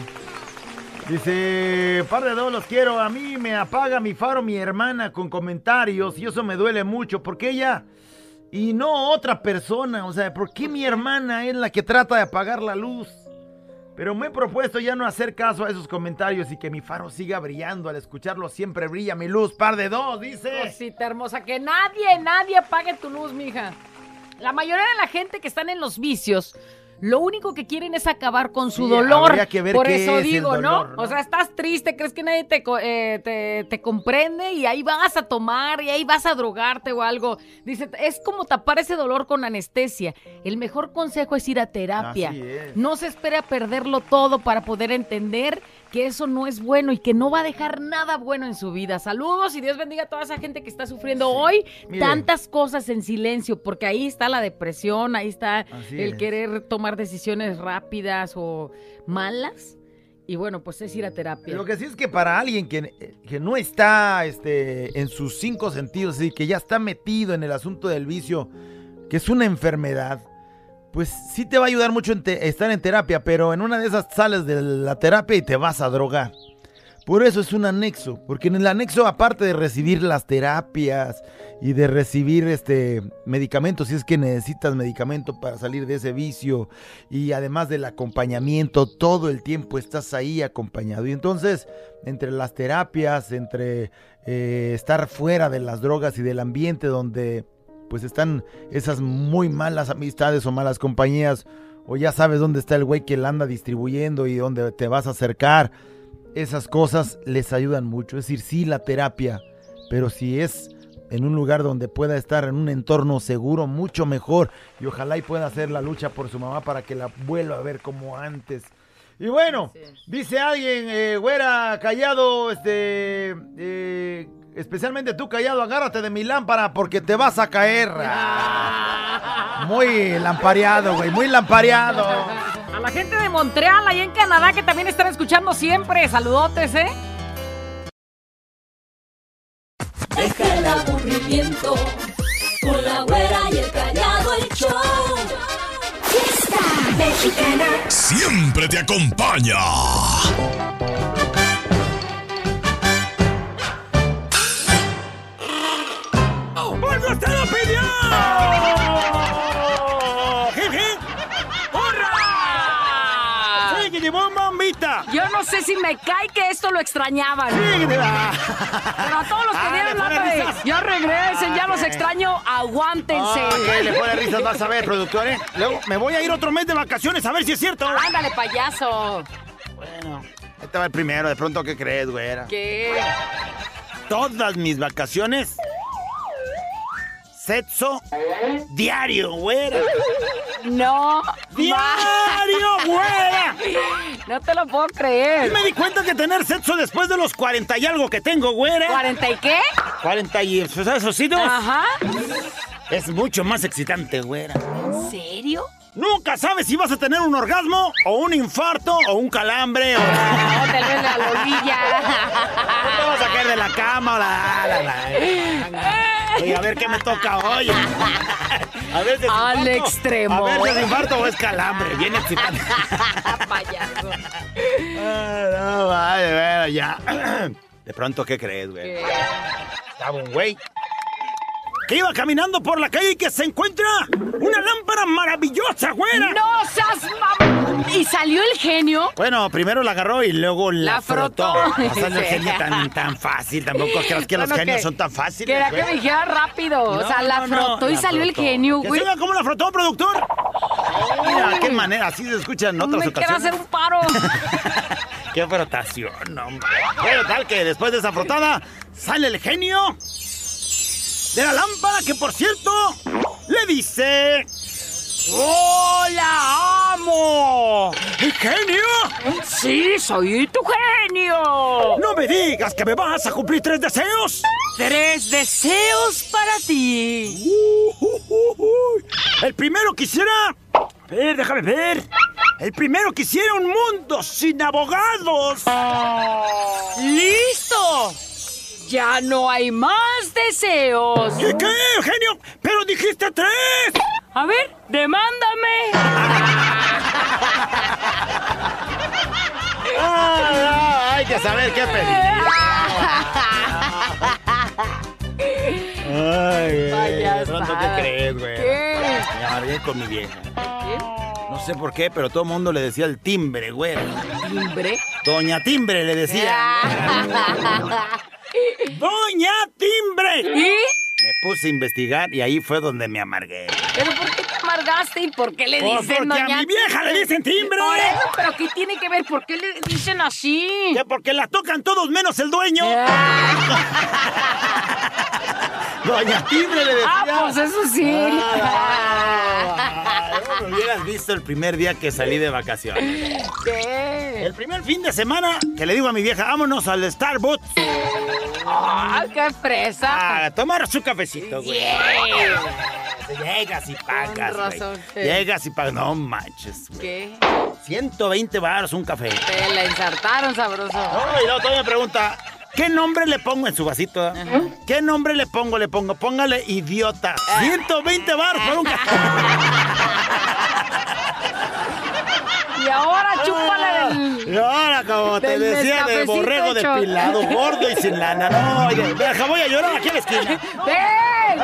[SPEAKER 2] Dice, par de dos los quiero. A mí me apaga mi faro mi hermana con comentarios y eso me duele mucho porque ella y no otra persona. O sea, ¿por qué mi hermana es la que trata de apagar la luz? Pero me he propuesto ya no hacer caso a esos comentarios y que mi faro siga brillando. Al escucharlo siempre brilla mi luz. Par de dos, dice.
[SPEAKER 3] Cosita hermosa, que nadie, nadie apague tu luz, mija. La mayoría de la gente que están en los vicios, lo único que quieren es acabar con su
[SPEAKER 2] Sí,
[SPEAKER 3] dolor.
[SPEAKER 2] que ver
[SPEAKER 3] Por eso
[SPEAKER 2] es
[SPEAKER 3] digo,
[SPEAKER 2] dolor,
[SPEAKER 3] ¿no?
[SPEAKER 2] ¿no?
[SPEAKER 3] O sea, estás triste, crees que nadie te, eh, te, te comprende y ahí vas a tomar y ahí vas a drogarte o algo. Dice, es como tapar ese dolor con anestesia. El mejor consejo es ir a terapia.
[SPEAKER 2] Así es.
[SPEAKER 3] No se espere a perderlo todo para poder entender que eso no es bueno y que no va a dejar nada bueno en su vida. Saludos y Dios bendiga a toda esa gente que está sufriendo hoy tantas cosas en silencio, porque ahí está la depresión, ahí está
[SPEAKER 2] Así
[SPEAKER 3] el
[SPEAKER 2] es.
[SPEAKER 3] querer tomar decisiones rápidas o malas. Y bueno, pues es ir a terapia.
[SPEAKER 2] Lo que sí es que para alguien que, que no está este, en sus cinco sentidos, y que ya está metido en el asunto del vicio, que es una enfermedad, pues sí te va a ayudar mucho en estar en terapia, pero en una de esas sales de la terapia y te vas a drogar. Por eso es un anexo, porque en el anexo, aparte de recibir las terapias y de recibir este medicamentos, si es que necesitas medicamento para salir de ese vicio, y además del acompañamiento, todo el tiempo estás ahí acompañado. Y entonces, entre las terapias, entre eh, estar fuera de las drogas y del ambiente donde pues están esas muy malas amistades o malas compañías, o ya sabes dónde está el güey que la anda distribuyendo y dónde te vas a acercar, esas cosas les ayudan mucho. Es decir, sí, la terapia, pero si es en un lugar donde pueda estar en un entorno seguro, mucho mejor. Y ojalá y pueda hacer la lucha por su mamá para que la vuelva a ver como antes. Y bueno, dice alguien, eh, güera, callado, este, eh, Especialmente tú, callado, agárrate de mi lámpara porque te vas a caer. Muy lampareado, güey, muy lampareado.
[SPEAKER 3] A la gente de Montreal, ahí en Canadá, que también están escuchando siempre. Saludotes, ¿eh?
[SPEAKER 6] Deja el aburrimiento con la güera y el callado el show.
[SPEAKER 5] Fiesta mexicana.
[SPEAKER 1] Siempre te acompaña.
[SPEAKER 3] No sé si me cae que esto lo extrañaban.
[SPEAKER 2] ¡Síguete!
[SPEAKER 3] Pero a todos los que
[SPEAKER 2] Ah,
[SPEAKER 3] dieron de,
[SPEAKER 2] risas.
[SPEAKER 3] ya regresen, ya los extraño, aguántense.
[SPEAKER 2] Ok, le pone risas, vas a ver, productor, ¿eh? Luego me voy a ir otro mes de vacaciones a ver si es cierto.
[SPEAKER 3] Ándale, payaso.
[SPEAKER 2] Bueno, este va el primero, de pronto, ¿qué crees, güera?
[SPEAKER 3] ¿Qué?
[SPEAKER 2] Todas mis vacaciones. Sexo diario, güera.
[SPEAKER 3] No.
[SPEAKER 2] ¡Diario, güera!
[SPEAKER 3] No te lo puedo creer.
[SPEAKER 2] Me di cuenta que tener sexo después de los 40 y algo que tengo, güera.
[SPEAKER 3] ¿Cuarenta y qué?
[SPEAKER 2] 40 y esos sí, ¿no?
[SPEAKER 3] Ajá.
[SPEAKER 2] Es mucho más excitante, güera.
[SPEAKER 3] ¿En serio?
[SPEAKER 2] Nunca sabes si vas a tener un orgasmo o un infarto o un calambre o...
[SPEAKER 3] No, te la lolilla.
[SPEAKER 2] No te vas a caer de la cama o la... la- la- Oye, a ver qué me toca hoy. A ver si es
[SPEAKER 3] Al extremo.
[SPEAKER 2] A ver si es infarto o es calambre. Bien excitante.
[SPEAKER 3] Payaso.
[SPEAKER 2] Ah, no, vale, bueno, ya. De pronto, ¿qué crees, güey? Estaba un güey que iba caminando por la calle y que se encuentra una lámpara maravillosa, güera.
[SPEAKER 3] ¡No seas mam... ¿Y salió el genio?
[SPEAKER 2] Bueno, primero la agarró y luego la,
[SPEAKER 3] La
[SPEAKER 2] frotó.
[SPEAKER 3] frotó.
[SPEAKER 2] O sea, no
[SPEAKER 3] Sí.
[SPEAKER 2] genio tan, tan fácil. Tampoco creas que los
[SPEAKER 3] Bueno,
[SPEAKER 2] genios
[SPEAKER 3] que-
[SPEAKER 2] son tan fáciles.
[SPEAKER 3] Quería que
[SPEAKER 2] güey.
[SPEAKER 3] me dijera rápido. o sea, la
[SPEAKER 2] no, no,
[SPEAKER 3] frotó y
[SPEAKER 2] la
[SPEAKER 3] salió el genio,
[SPEAKER 2] ¿Que
[SPEAKER 3] güey.
[SPEAKER 2] oiga cómo la frotó, productor? Mira, qué manera. Así se escucha en otras
[SPEAKER 3] Me
[SPEAKER 2] ocasiones.
[SPEAKER 3] hacer un paro.
[SPEAKER 2] ¡Qué frotación, hombre! Bueno, tal que después de esa frotada sale el genio de la lámpara que, por cierto, le dice... ¡Oh, la amo! ¿El genio?
[SPEAKER 3] Sí, soy tu genio.
[SPEAKER 2] ¡No me digas que me vas a cumplir tres deseos!
[SPEAKER 3] Tres deseos para ti.
[SPEAKER 2] Uh, uh, uh, uh. El primero quisiera... A ver, déjame ver. El primero quisiera un mundo sin abogados.
[SPEAKER 3] ¡Listo! Ya no hay más deseos.
[SPEAKER 2] ¿Qué, qué, genio? ¡Pero dijiste tres!
[SPEAKER 3] A ver, demándame.
[SPEAKER 2] Ah, hay que saber qué pedir. Ay, pronto, ¿qué crees, güey?
[SPEAKER 3] ¿Qué?
[SPEAKER 2] Me amargué con mi vieja. No sé por qué, pero todo el mundo le decía el timbre, güey.
[SPEAKER 3] ¿Timbre?
[SPEAKER 2] Doña Timbre le decía. ¡Doña Timbre!
[SPEAKER 3] ¿Y?
[SPEAKER 2] Me puse a investigar y ahí fue donde me amargué.
[SPEAKER 3] ¿Pero por qué te amargaste y por qué le
[SPEAKER 2] Pues
[SPEAKER 3] dicen
[SPEAKER 2] porque a
[SPEAKER 3] doña
[SPEAKER 2] mi vieja le dicen timbre.
[SPEAKER 3] Por eso, pero ¿qué tiene que ver? ¿Por qué le dicen así?
[SPEAKER 2] Que porque la tocan todos menos el dueño. Doña Timbre le decía.
[SPEAKER 3] Ah, pues eso sí.
[SPEAKER 2] Ah, me hubieras visto el primer día que salí de vacaciones.
[SPEAKER 3] ¿Qué?
[SPEAKER 2] El primer fin de semana que le digo a mi vieja, vámonos al Starbucks
[SPEAKER 3] ¡Ah, qué fresa!
[SPEAKER 2] a tomar su cafecito, güey. Llegas y pagas,
[SPEAKER 3] razón,
[SPEAKER 2] güey.
[SPEAKER 3] sí.
[SPEAKER 2] Llegas y pagas. No manches, güey.
[SPEAKER 3] ¿Qué?
[SPEAKER 2] 120 baros un café.
[SPEAKER 3] Te la ensartaron, sabroso.
[SPEAKER 2] No, y luego todavía me pregunta, ¿qué nombre le pongo en su vasito? eh? ¿Qué nombre le pongo? Le pongo, póngale idiota. 120 baros por un café.
[SPEAKER 3] Y ahora chúpale el...
[SPEAKER 2] Y ahora, como te
[SPEAKER 3] Del
[SPEAKER 2] decía, de
[SPEAKER 3] Nescafecito
[SPEAKER 2] borrego
[SPEAKER 3] hecho.
[SPEAKER 2] depilado, gordo y sin lana. No, oye, deja, voy a llorar aquí en la esquina.
[SPEAKER 3] ¡Ven!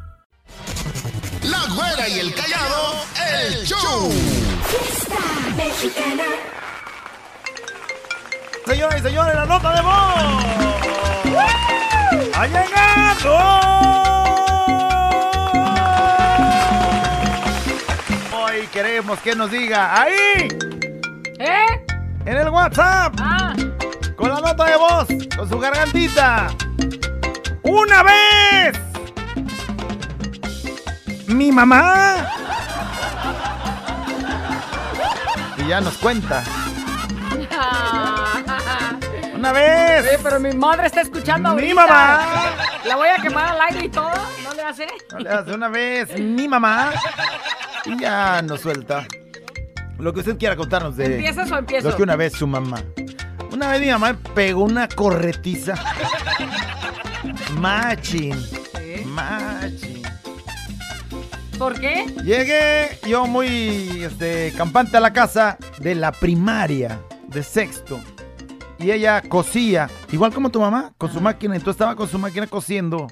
[SPEAKER 1] La güera y el callado, el show.
[SPEAKER 5] Fiesta mexicana.
[SPEAKER 2] señoras y señores, la nota de voz. ¡Ha llegado! Hoy queremos que nos diga ahí,
[SPEAKER 3] ¿Eh?
[SPEAKER 2] en el WhatsApp,
[SPEAKER 3] Ah,
[SPEAKER 2] con la nota de voz, con su gargantita. ¡Una vez! Mi mamá. Y ya nos cuenta. Una vez.
[SPEAKER 3] Oye, pero mi madre está escuchando
[SPEAKER 2] Mi
[SPEAKER 3] ahorita.
[SPEAKER 2] mamá.
[SPEAKER 3] La voy a quemar al aire y todo. ¿No le hace?
[SPEAKER 2] No le hace una vez mi mamá y ya nos suelta. Lo que usted quiera contarnos de
[SPEAKER 3] ¿Empiezas o empiezo?
[SPEAKER 2] lo que una vez su mamá. Una vez mi mamá pegó una corretiza. Machín.
[SPEAKER 3] ¿Sí?
[SPEAKER 2] Machín.
[SPEAKER 3] ¿Por qué?
[SPEAKER 2] Llegué yo muy este, campante a la casa de la primaria, de sexto. Y ella cosía, igual como tu mamá, con su máquina. Entonces estaba con su máquina cosiendo.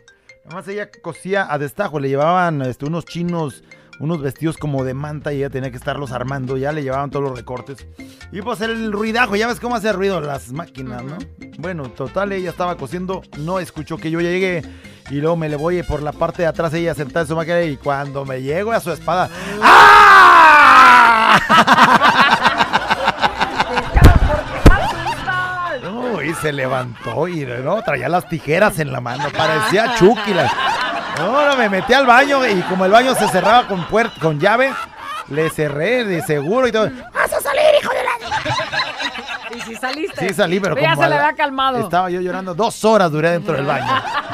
[SPEAKER 2] Además ella cosía a destajo. Le llevaban este, unos chinos, unos vestidos como de manta y ella tenía que estarlos armando. Ya le llevaban todos los recortes. Y pues el ruidajo, ya ves cómo hace ruido las máquinas, ¿no? Bueno, total, ella estaba cosiendo, no escuchó que yo ya llegué. Y luego me le voy por la parte de atrás, ella sentada en su máquina. Y cuando me llego a su espada, No, y se levantó y no, traía las tijeras en la mano, parecía Chucky. la- No, no, me metí al baño y como el baño se cerraba con puer- con llave, le cerré de seguro y todo.
[SPEAKER 4] ¡Vas a salir, hijo de la...
[SPEAKER 3] ¿Y si saliste?
[SPEAKER 2] Sí salí, pero
[SPEAKER 3] ya
[SPEAKER 2] como
[SPEAKER 3] se le había calmado.
[SPEAKER 2] Estaba yo llorando dos horas duré dentro del baño.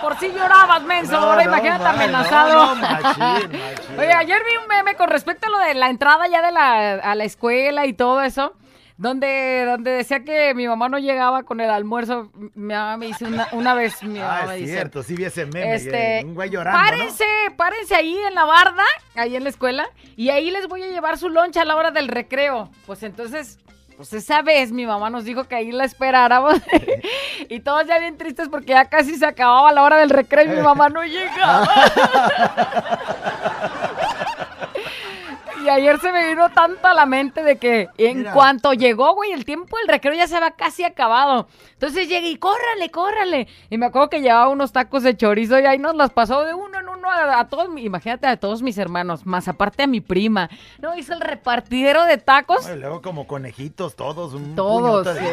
[SPEAKER 3] Por sí llorabas, menso.
[SPEAKER 2] No,
[SPEAKER 3] Ahora
[SPEAKER 2] no,
[SPEAKER 3] imagínate amenazado.
[SPEAKER 2] no, no, machín, machín.
[SPEAKER 3] Oye, ayer vi un meme con respecto a lo de la entrada ya de la, a la escuela y todo eso. Donde, donde decía que mi mamá no llegaba con el almuerzo. Mi mamá me dice una, una vez, mi mamá
[SPEAKER 2] Ah,
[SPEAKER 3] me
[SPEAKER 2] es
[SPEAKER 3] dice.
[SPEAKER 2] cierto, sí vi ese meme.
[SPEAKER 3] Este,
[SPEAKER 2] un güey llorando,
[SPEAKER 3] párense, párense ahí en la barda, ahí en la escuela, y ahí les voy a llevar su loncha a la hora del recreo. Pues entonces, pues esa vez mi mamá nos dijo que ahí la esperáramos, y todos ya bien tristes porque ya casi se acababa la hora del recreo y mi mamá no llegaba. Y ayer se me vino tanto a la mente de que en
[SPEAKER 2] Mira.
[SPEAKER 3] cuanto llegó, güey, el tiempo del recreo ya se había casi acabado. Entonces llegué y córrale, córrale. Y me acuerdo que llevaba unos tacos de chorizo y ahí nos las pasó de uno en uno a, a todos, imagínate a todos mis hermanos, más aparte a mi prima. No, hizo el repartidero de tacos.
[SPEAKER 2] Y luego como conejitos todos, un
[SPEAKER 3] Todos, sí.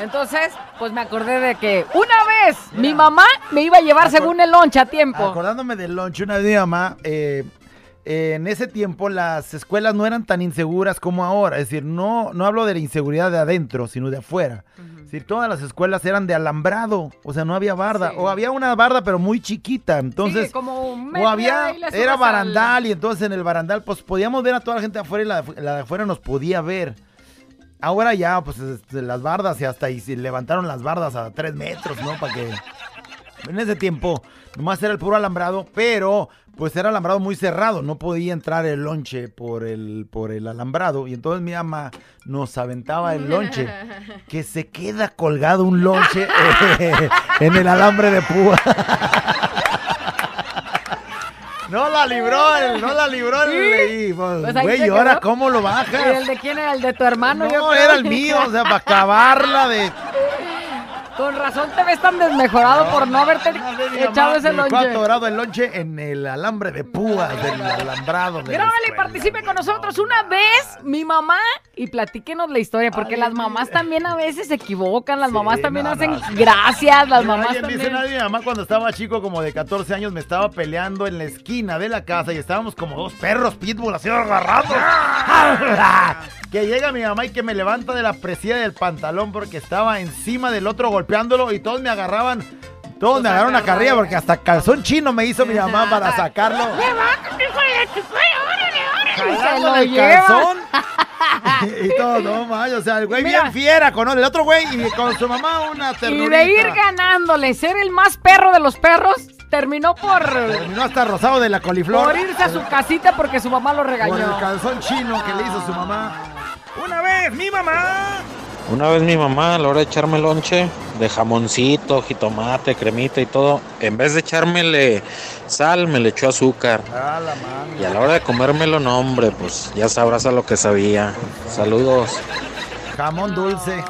[SPEAKER 3] Entonces, pues me acordé de que una vez mi mamá me iba a llevar según el lonche a tiempo.
[SPEAKER 2] Acordándome del lunch, una vez mi mamá, eh, eh, en ese tiempo las escuelas no eran tan inseguras como ahora. Es decir, no, no hablo de la inseguridad de adentro, sino de afuera. Es decir, todas las escuelas eran de alambrado, o sea, no había barda.
[SPEAKER 3] Sí.
[SPEAKER 2] O había una barda, pero muy chiquita. Entonces,
[SPEAKER 3] Sí, como un
[SPEAKER 2] o había, era
[SPEAKER 3] al-
[SPEAKER 2] barandal, y entonces en el barandal, pues podíamos ver a toda la gente de afuera y la, de- la de afuera nos podía ver. Ahora ya, pues este, las bardas y hasta y levantaron las bardas a tres metros, ¿no? Para que. En ese tiempo, nomás era el puro alambrado, pero pues era alambrado muy cerrado, no podía entrar el lonche por el, por el alambrado. Y entonces mi mamá nos aventaba el lonche, que se queda colgado un lonche eh, en el alambre de púa. No la libró, el- no la libró el. pues,
[SPEAKER 3] Pues
[SPEAKER 2] Güey,
[SPEAKER 3] se
[SPEAKER 2] ¿y ahora cómo lo
[SPEAKER 3] ¿Y
[SPEAKER 2] bajas?
[SPEAKER 3] el de quién era? ¿El de tu hermano? yo
[SPEAKER 2] No,
[SPEAKER 3] creo.
[SPEAKER 2] era el mío, o sea, para acabarla de.
[SPEAKER 3] Con razón te ves tan desmejorado por no haberte
[SPEAKER 2] No,
[SPEAKER 3] echado ese lonche.
[SPEAKER 2] grado el lonche en el alambre de púas del alambrado. de
[SPEAKER 3] Grábale y participe con nosotros una vez, mi mamá, y platíquenos la historia, porque
[SPEAKER 2] Ay,
[SPEAKER 3] las mamás también a veces se equivocan, las
[SPEAKER 2] Sí,
[SPEAKER 3] mamás también
[SPEAKER 2] no,
[SPEAKER 3] hacen gracias, las mamás
[SPEAKER 2] dice,
[SPEAKER 3] también.
[SPEAKER 2] "Nadie, mi mamá cuando estaba chico, como de 14 años, me estaba peleando en la esquina de la casa y estábamos como dos perros pitbull así agarrados. que llega mi mamá y que me levanta de la presilla del pantalón porque estaba encima del otro golpeándolo y todos me agarraban. Todos me agarraron a carrilla porque hasta calzón chino me hizo mi mamá para sacarlo. Jalando el calzón. y todo, no manches, o sea, el güey
[SPEAKER 3] Mira.
[SPEAKER 2] bien fiera con el otro güey y con su mamá una
[SPEAKER 3] Y
[SPEAKER 2] ternurita.
[SPEAKER 3] de ir ganándole, ser el más perro de los perros, terminó por,
[SPEAKER 2] Terminó hasta rosado de la coliflor.
[SPEAKER 3] por irse a su casita porque su mamá lo
[SPEAKER 2] Por el
[SPEAKER 3] regañó.
[SPEAKER 2] calzón chino que le hizo su mamá. Una vez, mi mamá.
[SPEAKER 7] Una vez mi mamá a la hora de echarme lonche de jamoncito, jitomate, cremita y todo, en vez de echármele sal, me le echó azúcar.
[SPEAKER 2] A la mano.
[SPEAKER 7] Y a la hora de comérmelo, no hombre, pues ya sabrás a lo que sabía. Saludos.
[SPEAKER 2] Jamón dulce.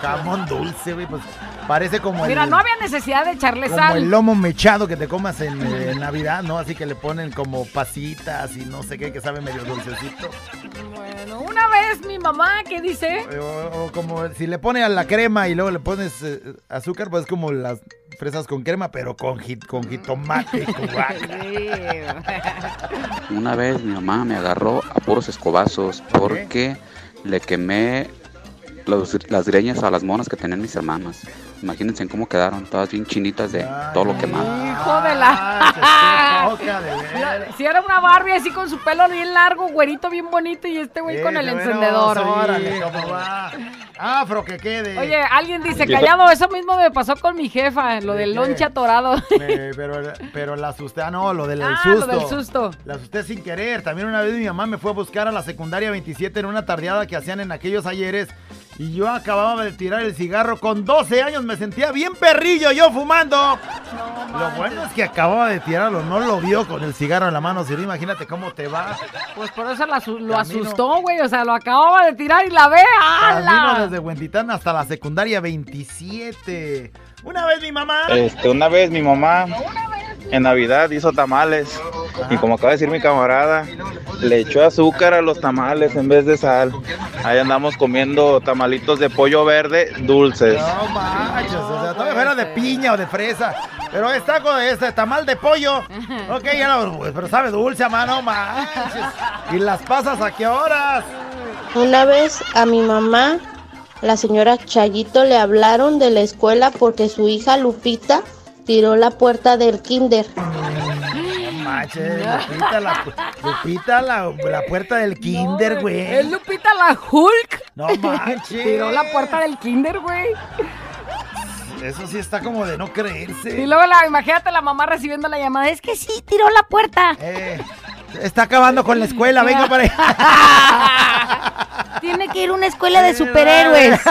[SPEAKER 2] Jamón dulce, güey, pues parece como
[SPEAKER 3] Mira,
[SPEAKER 2] el...
[SPEAKER 3] no había necesidad de echarle
[SPEAKER 2] Como
[SPEAKER 3] sal.
[SPEAKER 2] el lomo mechado que te comas en, eh, Navidad, ¿no? Así que le ponen como pasitas y no sé qué, que sabe medio dulcecito.
[SPEAKER 3] Bueno, una vez mi mamá, ¿qué dice?
[SPEAKER 2] O, o como si le pones a la crema y luego le pones eh, azúcar, pues es como las fresas con crema, pero con, jit- con jitomate y con.
[SPEAKER 8] Una vez mi mamá me agarró a puros escobazos porque le quemé los- las greñas a las monas que tenían mis hermanas. Imagínense cómo quedaron, todas bien chinitas de todo lo quemado.
[SPEAKER 3] Hijo de la... Si era una Barbie así con su pelo bien largo, güerito bien bonito y este güey con el encendedor.
[SPEAKER 2] órale, ¿cómo va? Afro que quede.
[SPEAKER 3] Oye, alguien dice, callado, eso mismo me pasó con mi jefa, lo del lonche atorado.
[SPEAKER 2] Me- pero, pero la asusté, ah, no, lo del
[SPEAKER 3] Ah,
[SPEAKER 2] susto.
[SPEAKER 3] lo del susto.
[SPEAKER 2] La asusté sin querer. También una vez mi mamá me fue a buscar a la secundaria 27 en una tardeada que hacían en aquellos ayeres. Y yo acababa de tirar el cigarro con 12 años, me sentía bien perrillo yo fumando. lo bueno es que acababa de tirarlo, no lo vio con el cigarro en la mano. Si no, imagínate cómo te va.
[SPEAKER 3] Pues por eso la lo asustó, güey. O sea, lo acababa de tirar y la ve. ¡Hala!
[SPEAKER 2] desde Huentitán hasta la secundaria 27. Una vez mi mamá.
[SPEAKER 9] Este, una vez mi mamá en Navidad hizo tamales y como acaba de decir mi camarada, le echó azúcar a los tamales en vez de sal. Ahí andamos comiendo tamalitos de pollo verde dulces.
[SPEAKER 2] No manches, o sea, todavía fuera de piña o de fresa. Pero es taco de este tamal de pollo. Ok, ya lo, pero sabe dulce, mano, manches. ¿Y las pasas a qué horas?
[SPEAKER 10] Una vez a mi mamá, la señora Chayito, le hablaron de la escuela porque su hija Lupita tiró la puerta del kinder.
[SPEAKER 2] No manches, Lupita, la, Lupita, la, la puerta del kinder,
[SPEAKER 3] Es
[SPEAKER 2] güey.
[SPEAKER 3] Lupita la Hulk.
[SPEAKER 2] No manches.
[SPEAKER 3] Tiró la puerta del kinder, güey.
[SPEAKER 2] Eso sí está como de no creerse.
[SPEAKER 3] Y luego la, imagínate la mamá recibiendo la llamada. Es que sí, tiró la puerta.
[SPEAKER 2] Eh, está acabando con la escuela, venga para allá.
[SPEAKER 3] Tiene que ir a una escuela de superhéroes.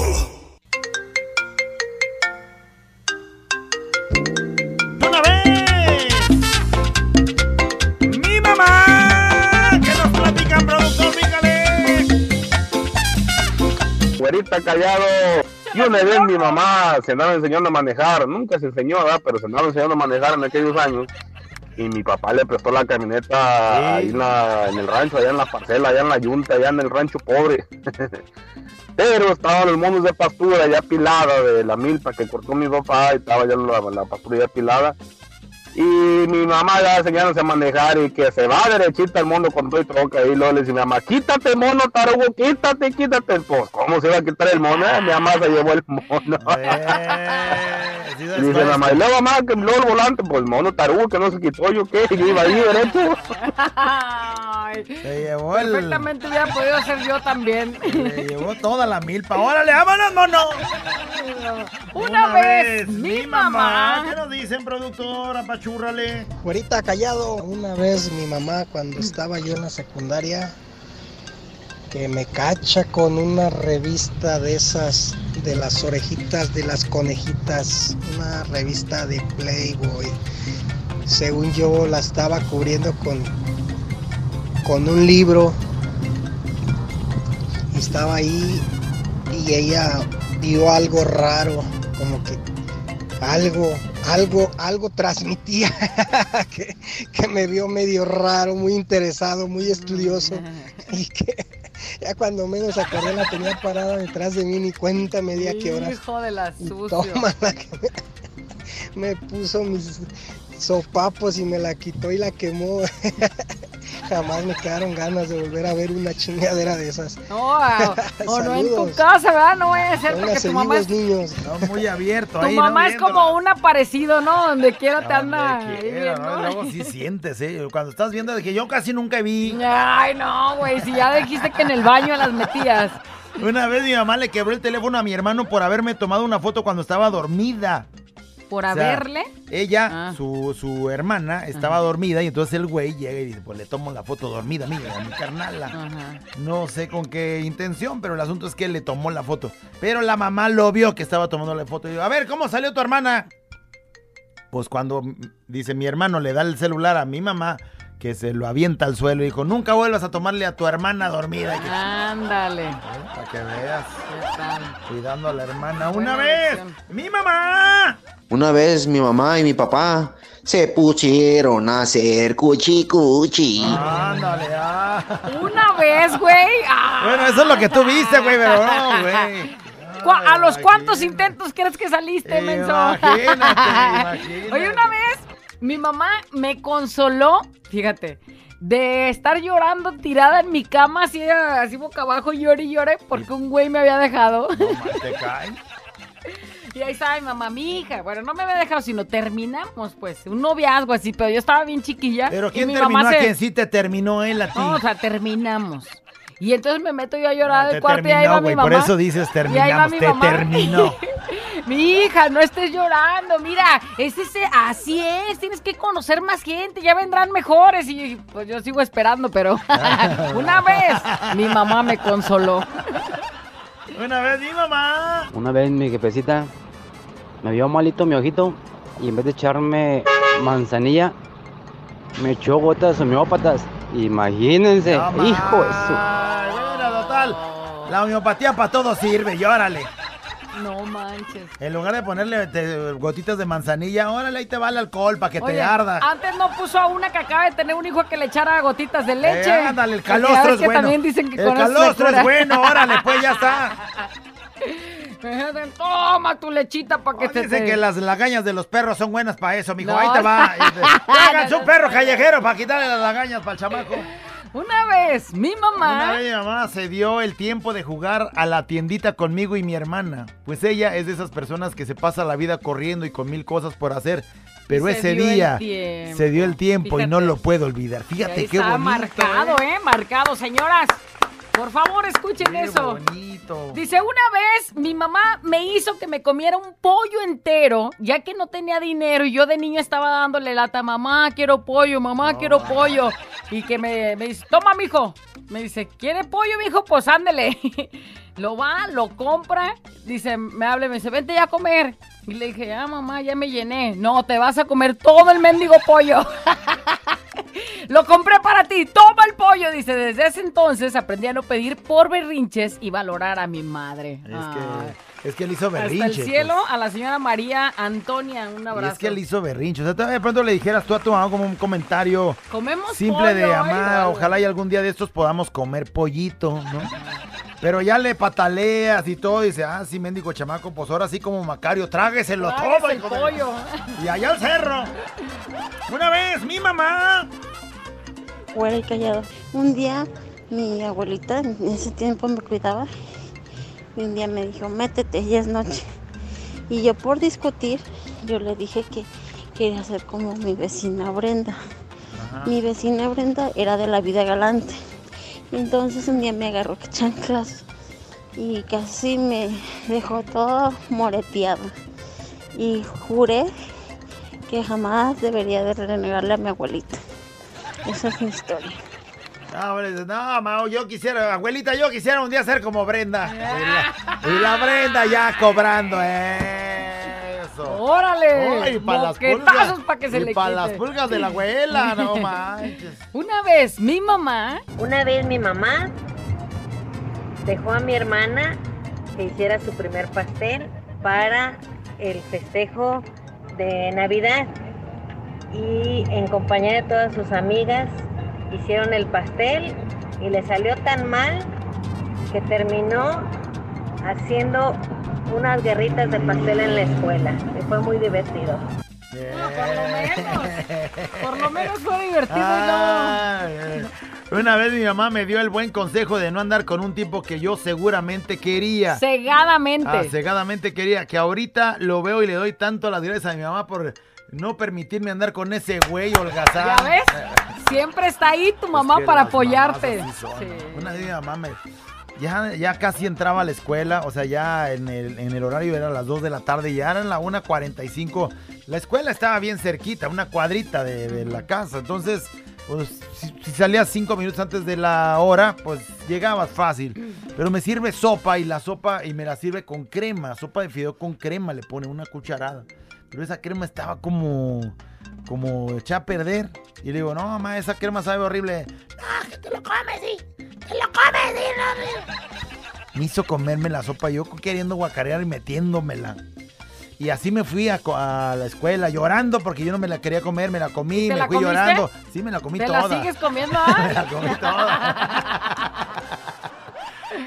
[SPEAKER 11] Güerita callado. Y una vez mi mamá se andaba enseñando a manejar, nunca se enseñó, ¿verdad? Pero se andaba enseñando a manejar en aquellos años. Y mi papá le prestó la camioneta ahí en, la- en el rancho, allá en la parcela, allá en la yunta, allá en el rancho pobre. Pero estaban los monos de pastura ya pilada de la milpa que cortó mi papá y estaba ya la, la pastura ya pilada. Y mi mamá ya enseñándose a manejar y que se va derechita el mono con todo y troca. Y luego le dice mi mamá, quítate mono, tarugo, quítate, quítate. Pues, ¿cómo se va a quitar el mono? Eh, mi mamá se llevó el mono. y dice mi mamá, y luego mamá, que luego el volante, pues mono tarugo que no se quitó, yo qué, yo iba ahí derecho.
[SPEAKER 2] Se llevó el...
[SPEAKER 3] Perfectamente hubiera podido ser yo también.
[SPEAKER 2] Se llevó toda la milpa. ¡Órale, vámonos, mono!
[SPEAKER 3] Una, vez, mi mamá.
[SPEAKER 2] ¿Qué nos dicen, productor? Apachúrrale.
[SPEAKER 12] Güerita callado. Una vez mi mamá cuando estaba yo en la secundaria que me cacha con una revista de esas de las orejitas de las conejitas, una revista de Playboy. Según yo la estaba cubriendo con con un libro estaba ahí y ella vio algo raro, como que algo, algo, algo transmitía que, que me vio medio raro, muy interesado, muy estudioso y que ya cuando menos acordé la tenía parada detrás de mí ni cuenta me di a qué horas.
[SPEAKER 3] Hijo de la
[SPEAKER 12] Y
[SPEAKER 3] sucio.
[SPEAKER 12] tómala que me, me puso mis sopapos y me la quitó y la quemó. Jamás me quedaron ganas de volver a ver una chingadera de esas.
[SPEAKER 3] No, o no en tu casa, ¿verdad? No vaya a ser porque tu mamá es,
[SPEAKER 12] niños.
[SPEAKER 2] No, muy abierto
[SPEAKER 3] tu
[SPEAKER 2] ahí,
[SPEAKER 3] mamá
[SPEAKER 2] ¿no?
[SPEAKER 3] es como un aparecido, ¿no? Donde quiera te anda.
[SPEAKER 2] Luego sí sientes, ¿eh? Cuando estás viendo de que yo casi nunca vi.
[SPEAKER 3] Ay, no, güey, si ya dijiste que en el baño las metías.
[SPEAKER 2] Una vez mi mamá le quebró el teléfono a mi hermano por haberme tomado una foto cuando estaba dormida.
[SPEAKER 3] Por
[SPEAKER 2] O sea,
[SPEAKER 3] haberle.
[SPEAKER 2] Ella,
[SPEAKER 3] Ah.
[SPEAKER 2] su, su hermana, estaba
[SPEAKER 3] Ajá.
[SPEAKER 2] dormida y entonces el güey llega y dice, pues le tomo la foto dormida, mira, a mi carnala.
[SPEAKER 3] Ajá.
[SPEAKER 2] No sé con qué intención, pero el asunto es que le tomó la foto. Pero la mamá lo vio que estaba tomando la foto y dijo, a ver, ¿cómo salió tu hermana? Pues cuando, dice, mi hermano le da el celular a mi mamá, que se lo avienta al suelo y dijo, nunca vuelvas a tomarle a tu hermana dormida.
[SPEAKER 3] Ándale.
[SPEAKER 2] Para que veas, cuidando a la hermana.
[SPEAKER 3] Buena
[SPEAKER 2] ¡Una vez! ¡Mi mamá!
[SPEAKER 13] Una vez mi mamá y mi papá se pusieron a hacer cuchi cuchi.
[SPEAKER 2] Ándale, ah.
[SPEAKER 3] Una vez, güey. Ah,
[SPEAKER 2] Bueno, eso es lo que tú viste, güey, pero no, güey.
[SPEAKER 3] ¿cu- ¿A los cuántos intentos crees que saliste, menso?
[SPEAKER 2] Imagínate, imagínate.
[SPEAKER 3] Oye, una vez mi mamá me consoló, fíjate, de estar llorando tirada en mi cama, así, así boca abajo, llore y llore, porque un güey me había dejado.
[SPEAKER 2] ¿Te cae?
[SPEAKER 3] Y ahí estaba mi mamá, mi hija. Bueno, no me había dejado, sino terminamos, pues, un noviazgo así, pero yo estaba bien chiquilla.
[SPEAKER 2] Pero
[SPEAKER 3] y
[SPEAKER 2] ¿quién
[SPEAKER 3] mi
[SPEAKER 2] terminó
[SPEAKER 3] mamá
[SPEAKER 2] a
[SPEAKER 3] se-
[SPEAKER 2] quién sí te terminó él a ti?
[SPEAKER 3] No, o sea, terminamos. Y entonces me meto yo a llorar
[SPEAKER 2] Ah,
[SPEAKER 3] del
[SPEAKER 2] te
[SPEAKER 3] cuarto y ahí va mi mamá.
[SPEAKER 2] por eso dices
[SPEAKER 3] Y ahí va
[SPEAKER 2] terminamos,
[SPEAKER 3] mi
[SPEAKER 2] te
[SPEAKER 3] mamá.
[SPEAKER 2] terminó.
[SPEAKER 3] Mi hija, no estés llorando. Mira, es ese, así es. Tienes que conocer más gente. Ya vendrán mejores. Y pues yo sigo esperando, pero una vez mi mamá me consoló.
[SPEAKER 2] Una vez mi mamá.
[SPEAKER 14] Una vez mi jefecita me vio malito mi ojito y en vez de echarme manzanilla, me echó gotas homeópatas. Imagínense,
[SPEAKER 2] No
[SPEAKER 14] hijo de
[SPEAKER 2] La homeopatía para todo sirve, llórale.
[SPEAKER 3] No manches.
[SPEAKER 2] En lugar de ponerle te- gotitas de manzanilla, órale, ahí te va el alcohol para que te arda.
[SPEAKER 3] Antes no puso a una que acaba de tener un hijo que le echara gotitas de leche.
[SPEAKER 2] Eh, ándale, el calostro es
[SPEAKER 3] que
[SPEAKER 2] bueno.
[SPEAKER 3] también dicen que
[SPEAKER 2] el calostro es bueno, órale, pues ya está.
[SPEAKER 3] Toma tu lechita para que te...
[SPEAKER 2] Dicen
[SPEAKER 3] te-
[SPEAKER 2] que las lagañas de los perros son buenas para eso, mijo.
[SPEAKER 3] No.
[SPEAKER 2] Ahí te va. Háganse un perro callejero para quitarle las lagañas para el chamaco.
[SPEAKER 3] Una vez, mi mamá...
[SPEAKER 2] Una vez mi mamá se dio el tiempo de jugar a la tiendita conmigo y mi hermana. Pues ella es de esas personas que se pasa la vida corriendo y con mil cosas por hacer. Pero
[SPEAKER 3] Se
[SPEAKER 2] ese día se dio el tiempo y no lo puedo olvidar. Fíjate qué
[SPEAKER 3] está
[SPEAKER 2] bonito.
[SPEAKER 3] marcado,
[SPEAKER 2] ¿eh?
[SPEAKER 3] ¿eh? Marcado, señoras. Por favor, escuchen
[SPEAKER 2] Qué
[SPEAKER 3] eso.
[SPEAKER 2] bonito.
[SPEAKER 3] Dice, una vez mi mamá me hizo que me comiera un pollo entero, ya que no tenía dinero y yo de niño estaba dándole lata, mamá, quiero pollo, mamá, quiero pollo. Y que me, me dice, toma, mijo. Me dice, ¿quiere pollo, mijo? Pues ándele. Lo va, lo compra, dice, me habla me dice, vente ya a comer. Y le dije, ah, mamá, ya me llené. No, te vas a comer todo el mendigo pollo. Lo compré para ti, toma el pollo. Dice, desde ese entonces aprendí a no pedir por berrinches y valorar a mi madre.
[SPEAKER 2] Es que, es que él hizo berrinche.
[SPEAKER 3] Hasta el cielo, a la señora María Antonia, un
[SPEAKER 2] pues. Y
[SPEAKER 3] abrazo.
[SPEAKER 2] es que él hizo berrinche. O sea, todavía de pronto le dijeras tú a tu mamá como un comentario
[SPEAKER 3] Comemos
[SPEAKER 2] simple de
[SPEAKER 3] pollo, ay,
[SPEAKER 2] Ojalá y algún día de estos podamos comer pollito, ¿no? Pero ya le pataleas y todo, y dice, ah, sí, mendigo chamaco, pues ahora sí como Macario, trágueselo
[SPEAKER 3] Tráguese
[SPEAKER 2] todo.
[SPEAKER 3] el pollo.
[SPEAKER 2] Y allá al cerro. Una vez, mi mamá.
[SPEAKER 15] Fuera y callado. Un día mi abuelita, en ese tiempo me cuidaba, y un día me dijo, métete, ya es noche. Y yo por discutir, yo le dije que quería ser como mi vecina Brenda. Mi vecina Brenda era de la vida galante. Entonces un día me agarró que chanclas y casi me dejó todo moreteado. Y juré que jamás debería de renegarle a mi abuelita. Esa es mi historia.
[SPEAKER 2] No, no, Mao, yo quisiera, abuelita, yo quisiera un día ser como Brenda. Y la, y la Brenda ya cobrando eso.
[SPEAKER 3] ¡Órale!
[SPEAKER 2] Ay, para las pulgas.
[SPEAKER 3] pa' que se
[SPEAKER 2] y
[SPEAKER 3] le
[SPEAKER 2] para las pulgas de la abuela, no manches.
[SPEAKER 3] Una vez mi mamá.
[SPEAKER 16] Una vez mi mamá dejó a mi hermana que hiciera su primer pastel para el festejo de Navidad. Y en compañía de todas sus amigas hicieron el pastel y le salió tan mal que terminó haciendo unas guerritas de pastel en la escuela. Y fue muy divertido.
[SPEAKER 3] por lo menos. Por lo menos fue divertido y
[SPEAKER 2] ay. Una vez mi mamá me dio el buen consejo de no andar con un tipo que yo seguramente quería.
[SPEAKER 3] Cegadamente.
[SPEAKER 2] Ah, cegadamente quería. Que ahorita lo veo y le doy tanto las gracias a mi mamá por no permitirme andar con ese güey holgazán.
[SPEAKER 3] ¿Ya ves? Siempre está ahí tu mamá para apoyarte. Sí.
[SPEAKER 2] ¿no? Una mi mamá me ya, ya casi entraba a la escuela, o sea, ya en el, en el horario era las 2 de la tarde, ya eran la 1.45. La escuela estaba bien cerquita, una cuadrita de, de la casa, entonces, pues, si, si salías 5 minutos antes de la hora, pues llegabas fácil. Pero me sirve sopa y la sopa, y me la sirve con crema, sopa de fideo con crema, le pone una cucharada. Pero esa crema estaba como, como echada a perder. Y le digo, no, mamá, esa crema sabe horrible.
[SPEAKER 4] Ah, que te lo comes, sí. Te lo comes, sí. no.
[SPEAKER 2] Me hizo comerme la sopa, yo queriendo guacarear y metiéndomela. Y así me fui a, la escuela llorando porque yo no me la quería comer, me la comí,
[SPEAKER 3] ¿Te
[SPEAKER 2] me
[SPEAKER 3] la
[SPEAKER 2] fui
[SPEAKER 3] comiste?
[SPEAKER 2] llorando. Sí, me la comí
[SPEAKER 3] ¿Te
[SPEAKER 2] toda.
[SPEAKER 3] la sigues comiendo?
[SPEAKER 2] me la comí toda.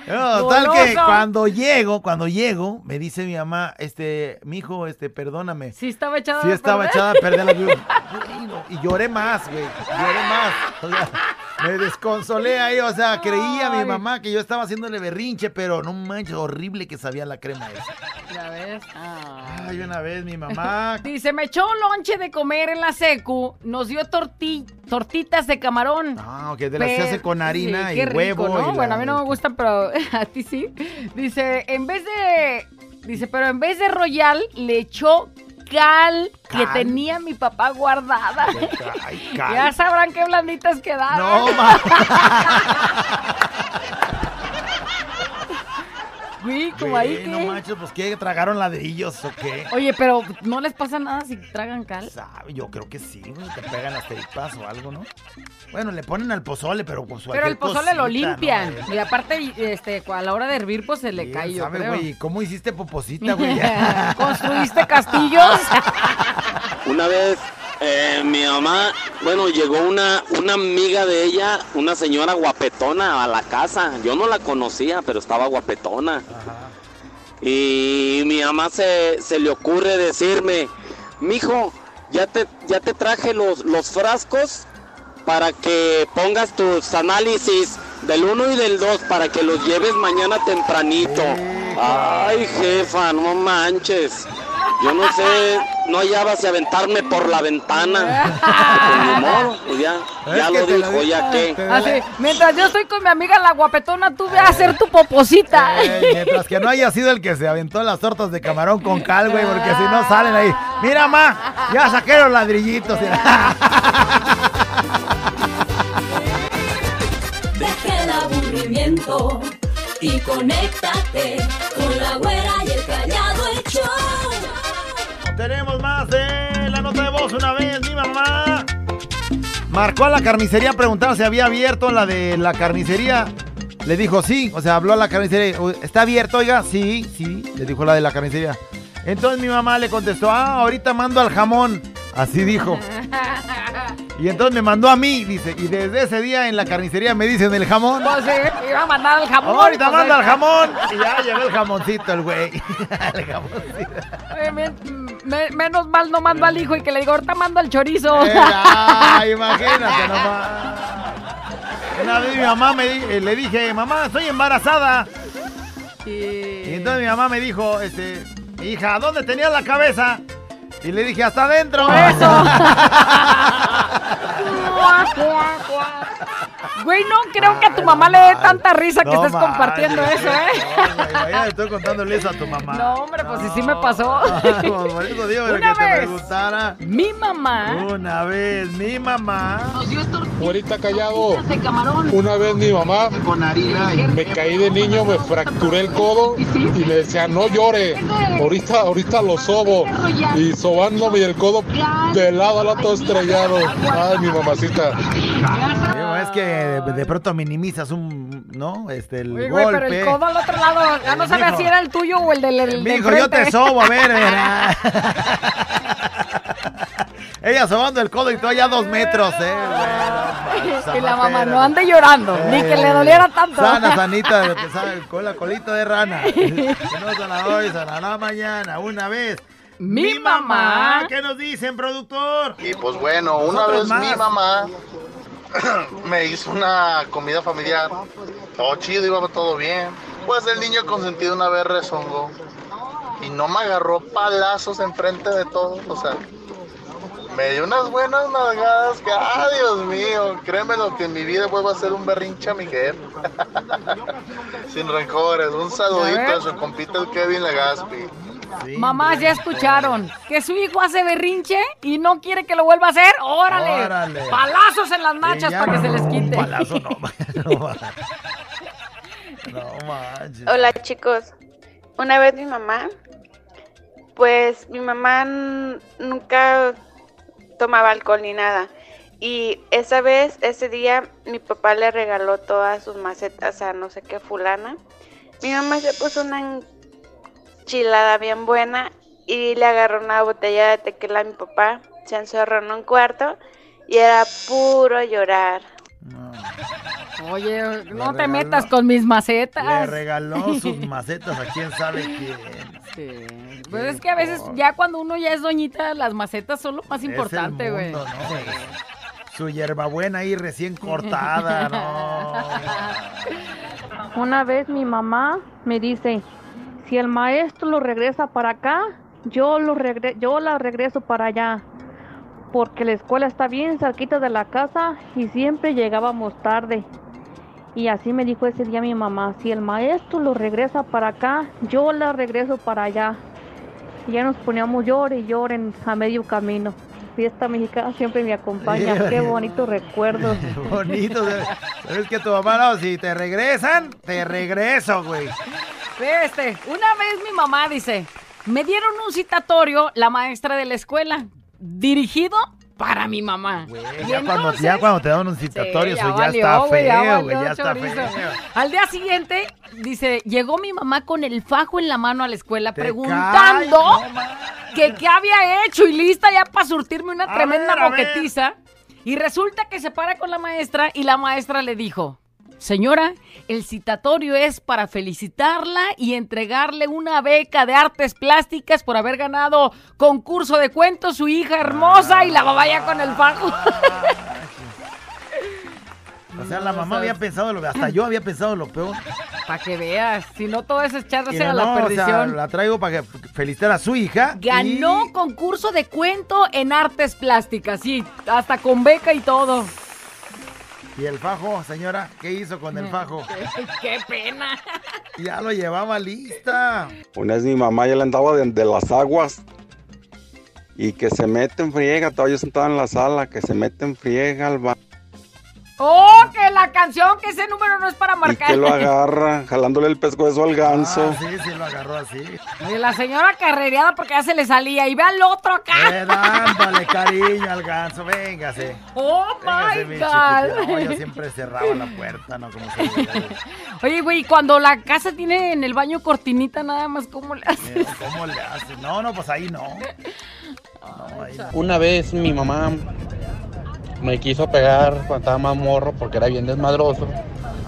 [SPEAKER 2] No, tal que cuando llego, cuando llego, me dice mi mamá, este, mi hijo, este, perdóname.
[SPEAKER 3] Sí estaba echada
[SPEAKER 2] Sí
[SPEAKER 3] a
[SPEAKER 2] estaba echada a perder la. Y lloré más, güey. Lloré más. O sea, me desconsolé ahí. O sea, creía mi
[SPEAKER 3] Ay.
[SPEAKER 2] mamá que yo estaba haciéndole berrinche, pero no manches, horrible que sabía la crema esa.
[SPEAKER 3] Ya ves.
[SPEAKER 2] Ay, una vez mi mamá.
[SPEAKER 3] Dice, me echó un lonche de comer en la secu, nos dio torti- tortitas de camarón.
[SPEAKER 2] Ah, ok, de las que se hace con harina
[SPEAKER 3] Sí,
[SPEAKER 2] y
[SPEAKER 3] rico,
[SPEAKER 2] huevo.
[SPEAKER 3] ¿no?
[SPEAKER 2] y la-
[SPEAKER 3] Bueno, a mí no me gustan, pero a ti sí. Dice, en vez de... Dice, pero en vez de royal, le echó cal, que tenía mi papá guardada.
[SPEAKER 2] Ay.
[SPEAKER 3] Ya sabrán qué blanditas quedaron.
[SPEAKER 2] No, ma.
[SPEAKER 3] Güey, como ahí que...
[SPEAKER 2] no manches, pues que tragaron ladrillos o qué.
[SPEAKER 3] Oye, pero ¿no les pasa nada si tragan cal?
[SPEAKER 2] Sabe, Yo creo que sí, güey, te pegan las tripas o algo, ¿no? Bueno, le ponen al pozole, pero pues
[SPEAKER 3] Pero el pozole lo limpian.
[SPEAKER 2] ¿no?
[SPEAKER 3] Y aparte, este, a la hora de hervir, pues se le cae, yo
[SPEAKER 2] ¿Sabe,
[SPEAKER 3] creo.
[SPEAKER 2] güey? ¿Cómo hiciste poposita, güey?
[SPEAKER 3] ¿Construiste castillos?
[SPEAKER 17] Una vez eh, mi mamá, bueno, llegó una, una amiga de ella, una señora guapetona a la casa. Yo no la conocía, pero estaba guapetona. Y mi mamá se, se le ocurre decirme, mijo, ya te, ya te traje los, los frascos para que pongas tus análisis del 1 y del 2 para que los lleves mañana tempranito. Ay, jefa, no manches. Yo no sé, no hallaba si aventarme por la ventana. Pues ni modo, pues ya,
[SPEAKER 2] que
[SPEAKER 17] lo dijo, ya
[SPEAKER 2] te-
[SPEAKER 3] Así, mientras yo estoy con mi amiga la guapetona, tú ve a hacer tu poposita.
[SPEAKER 2] Eh, mientras que no haya sido el que se aventó las tortas de camarón con cal, güey, porque si no salen ahí. Mira, ma, ya saqué los ladrillitos.
[SPEAKER 6] Deja el aburrimiento y conéctate con la güera y el callado el show.
[SPEAKER 2] Tenemos más de la nota de voz una vez, mi mamá. Marcó a la carnicería a preguntar si había abierto la de la carnicería. Le dijo sí, o sea, habló a la carnicería. ¿Está abierto, oiga? Sí, sí, le dijo la de la carnicería. Entonces mi mamá le contestó, ah, ahorita mando al jamón. Así dijo. Y entonces me mandó a mí, dice, y desde ese día en la carnicería me dicen el jamón.
[SPEAKER 3] Pues sí, iba a mandar el jamón.
[SPEAKER 2] Ahorita manda el jamón. Y ya llegó el jamoncito, el güey. El jamoncito.
[SPEAKER 3] Men- me- menos mal no mando al hijo y que le digo, ahorita mando al chorizo.
[SPEAKER 2] Ay, imagínate nomás. Una vez mi mamá me di- eh, le dije, mamá, estoy embarazada. Y entonces mi mamá me dijo, este, hija, ¿dónde tenías la cabeza? Y le dije, hasta adentro.
[SPEAKER 3] Eso. Güey, no creo que a tu mamá le dé tanta risa que estés compartiendo eso, ¿eh?
[SPEAKER 2] no, güey, estoy contándole eso a tu mamá.
[SPEAKER 3] No, hombre, pues sí, sí me pasó.
[SPEAKER 2] Por eso digo, pero
[SPEAKER 3] Una
[SPEAKER 2] que te
[SPEAKER 3] vez.
[SPEAKER 2] preguntara.
[SPEAKER 3] Mi mamá.
[SPEAKER 2] Una vez, mi mamá.
[SPEAKER 18] Güerita callado. Una vez mi mamá me caí de niño, me fracturé el codo y me decía no llore, ahorita, ahorita lo sobo. Y sobándome el codo de lado a lado todo estrellado. Ay, mi mamacita.
[SPEAKER 2] Digo, es que de, de pronto minimizas un, ¿no? Este, el
[SPEAKER 3] Oye, güey,
[SPEAKER 2] golpe.
[SPEAKER 3] pero el codo al otro lado, ya no sabía si era el tuyo o el del el de
[SPEAKER 2] Mijo, yo te sobo, a ver, verá. Ella sobando el codo y tú allá dos metros, eh.
[SPEAKER 3] Y la mamá no ande llorando, ni que le doliera tanto.
[SPEAKER 2] Sana, sanita, de lo que sabe, con la colita de rana. Si no sana hoy, sanará mañana, una vez.
[SPEAKER 3] Mi mamá.
[SPEAKER 2] ¿Qué nos dicen, productor?
[SPEAKER 19] Y pues bueno, una vez
[SPEAKER 2] más.
[SPEAKER 19] mi mamá me hizo una comida familiar. Todo chido, iba todo bien. Pues el niño consentido una vez rezongó. Y no me agarró palazos enfrente de todos. O sea, me dio unas buenas nalgadas que, ah, Dios mío, créeme lo que en mi vida vuelvo a hacer un berrinche a mi jefe. Sin rencores, un saludito a su compita el Kevin Legaspi.
[SPEAKER 3] Mamás ya escucharon que su hijo hace berrinche y no quiere que lo vuelva a hacer. ¡Órale!
[SPEAKER 2] Órale.
[SPEAKER 3] Palazos en las nachas para que se les
[SPEAKER 2] un
[SPEAKER 3] quite.
[SPEAKER 2] palazo no, no manches.
[SPEAKER 20] Hola chicos, una vez mi mamá, pues mi mamá nunca tomaba alcohol ni nada. Y esa vez, ese día, mi papá le regaló todas sus macetas a no sé qué fulana. Mi mamá se puso una enchilada bien buena y le agarró una botella de tequila a mi papá. Se encerró en un cuarto y era puro llorar.
[SPEAKER 3] Oye, no te metas con mis
[SPEAKER 2] Le
[SPEAKER 3] macetas.
[SPEAKER 2] regaló sus macetas a quién sabe quién.
[SPEAKER 3] Pues es que a veces ya cuando uno ya es doñita, las macetas son lo más
[SPEAKER 2] Es
[SPEAKER 3] importante, güey.
[SPEAKER 2] ¿no? Su hierbabuena ahí recién cortada, ¿no?
[SPEAKER 21] Una vez mi mamá me dice, si el maestro lo regresa para acá, yo, lo regre- yo la regreso para allá. Porque la escuela está bien cerquita de la casa y siempre llegábamos tarde. Y así me dijo ese día mi mamá, si el maestro lo regresa para acá, yo la regreso para allá. Y ya nos poníamos llore y lloren a medio camino. Fiesta mexicana siempre me acompaña.
[SPEAKER 2] Sí,
[SPEAKER 21] Qué bonito recuerdo.
[SPEAKER 2] Bonito. ¿Sabes que tu mamá no? Si te regresan, te regreso, güey.
[SPEAKER 3] Este, una vez mi mamá dice, me dieron un citatorio la maestra de la escuela, dirigido para mi mamá.
[SPEAKER 2] Ya cuando,
[SPEAKER 3] entonces-
[SPEAKER 2] ya cuando te dan un citatorio,
[SPEAKER 3] Sí,
[SPEAKER 2] ya
[SPEAKER 3] valió,
[SPEAKER 2] está feo, güey. Ya está feo.
[SPEAKER 3] Al día siguiente, dice, llegó mi mamá con el fajo en la mano a la escuela preguntando
[SPEAKER 2] cae,
[SPEAKER 3] que qué había hecho y lista ya para surtirme una
[SPEAKER 2] A
[SPEAKER 3] tremenda
[SPEAKER 2] ver.
[SPEAKER 3] boquetiza. Y resulta que se para con la maestra y la maestra le dijo, señora, el citatorio es para felicitarla y entregarle una beca de artes plásticas por haber ganado concurso de cuentos su hija hermosa y la mamá ya con el fajo.
[SPEAKER 2] O sea, la mamá había pensado lo hasta yo había pensado lo peor.
[SPEAKER 3] Para que veas, si no todo es
[SPEAKER 2] Y
[SPEAKER 3] echarse a
[SPEAKER 2] no,
[SPEAKER 3] la
[SPEAKER 2] o sea,
[SPEAKER 3] perdición.
[SPEAKER 2] la traigo para que felicitar a su hija.
[SPEAKER 3] Ganó concurso de cuento en artes plásticas, sí, hasta con beca y todo.
[SPEAKER 2] Y, el fajo, señora, ¿qué hizo con el fajo?
[SPEAKER 3] ¡Qué pena!
[SPEAKER 2] Ya lo llevaba lista.
[SPEAKER 22] Una vez mi mamá ya le andaba de, de las aguas y que se mete en friega, todavía yo sentado en la sala, que se mete en friega al baño
[SPEAKER 3] ¡Oh, que la canción, que ese número no es para
[SPEAKER 22] y
[SPEAKER 3] marcar!
[SPEAKER 22] que lo agarra, jalándole el pescuezo al ganso.
[SPEAKER 2] Ah, sí, sí, lo agarró así.
[SPEAKER 3] Y la señora carrereada porque ya se le salía. Y ve al otro acá.
[SPEAKER 2] Eh, dándole cariño al ganso, véngase.
[SPEAKER 3] ¡Oh,
[SPEAKER 2] Véngase,
[SPEAKER 3] my God!
[SPEAKER 2] No, yo siempre cerraba la puerta, ¿no? Como.
[SPEAKER 3] Oye, güey, cuando la casa tiene en el baño cortinita nada más, ¿cómo le haces?
[SPEAKER 2] Mira, ¿Cómo le hace? No, no, pues ahí no. No, ahí no.
[SPEAKER 7] Una vez mi mamá me quiso pegar cuando estaba más morro porque era bien desmadroso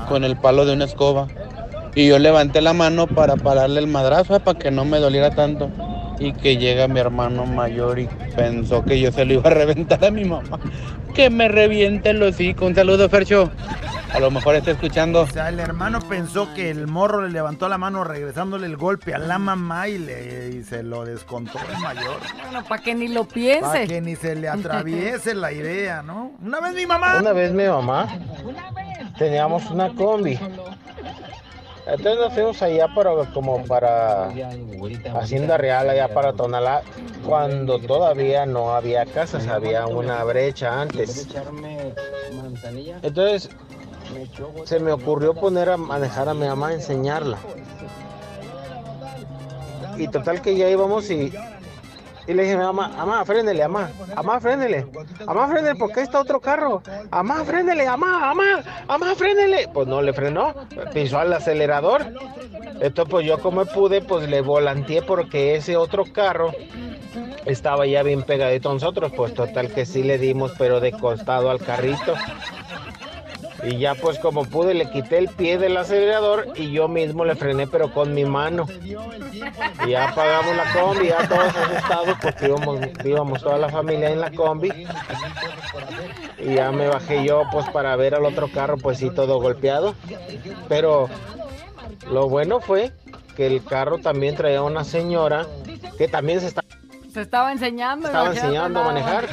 [SPEAKER 7] con el palo de una escoba. Y yo levanté la mano para pararle el madrazo eh, para que no me doliera tanto. Y que llega mi hermano mayor y pensó que yo se lo iba a reventar a mi mamá. Que me reviente el hocico. Un saludo, Fercho. A lo mejor está escuchando.
[SPEAKER 2] O sea, el hermano pensó que el morro le levantó la mano regresándole el golpe a la mamá y, le, y se lo descontó el mayor.
[SPEAKER 3] Bueno, para que ni lo piense.
[SPEAKER 2] Para que ni se le atraviese la idea, ¿no? Una vez mi mamá.
[SPEAKER 23] Una vez mi mamá teníamos una combi. Entonces nos fuimos allá para, como para Hacienda Real, allá para Tonalá, cuando todavía no había casas, había una brecha antes. Entonces se me ocurrió poner a manejar a mi mamá, enseñarla. Y total que ya íbamos y, y le dije a mi mamá, mamá, frénele, mamá, mamá, frénele, mamá, frénele, porque está otro carro, mamá, frénele, mamá, mamá, mamá, frénele. Pues no le frenó, pisó al acelerador. Entonces, pues yo como pude, pues le volanteé porque ese otro carro estaba ya bien pegadito a nosotros, pues total que sí le dimos, pero de costado al carrito. Y ya pues como pude le quité el pie del acelerador y yo mismo le frené pero con mi mano. Y ya apagamos la combi, ya todos asustados porque íbamos, íbamos toda la familia en la combi. Y ya me bajé yo pues para ver al otro carro pues sí todo golpeado. Pero lo bueno fue que el carro también traía una señora que también se está...
[SPEAKER 3] Se estaba enseñando.
[SPEAKER 23] estaba enseñando a manejar.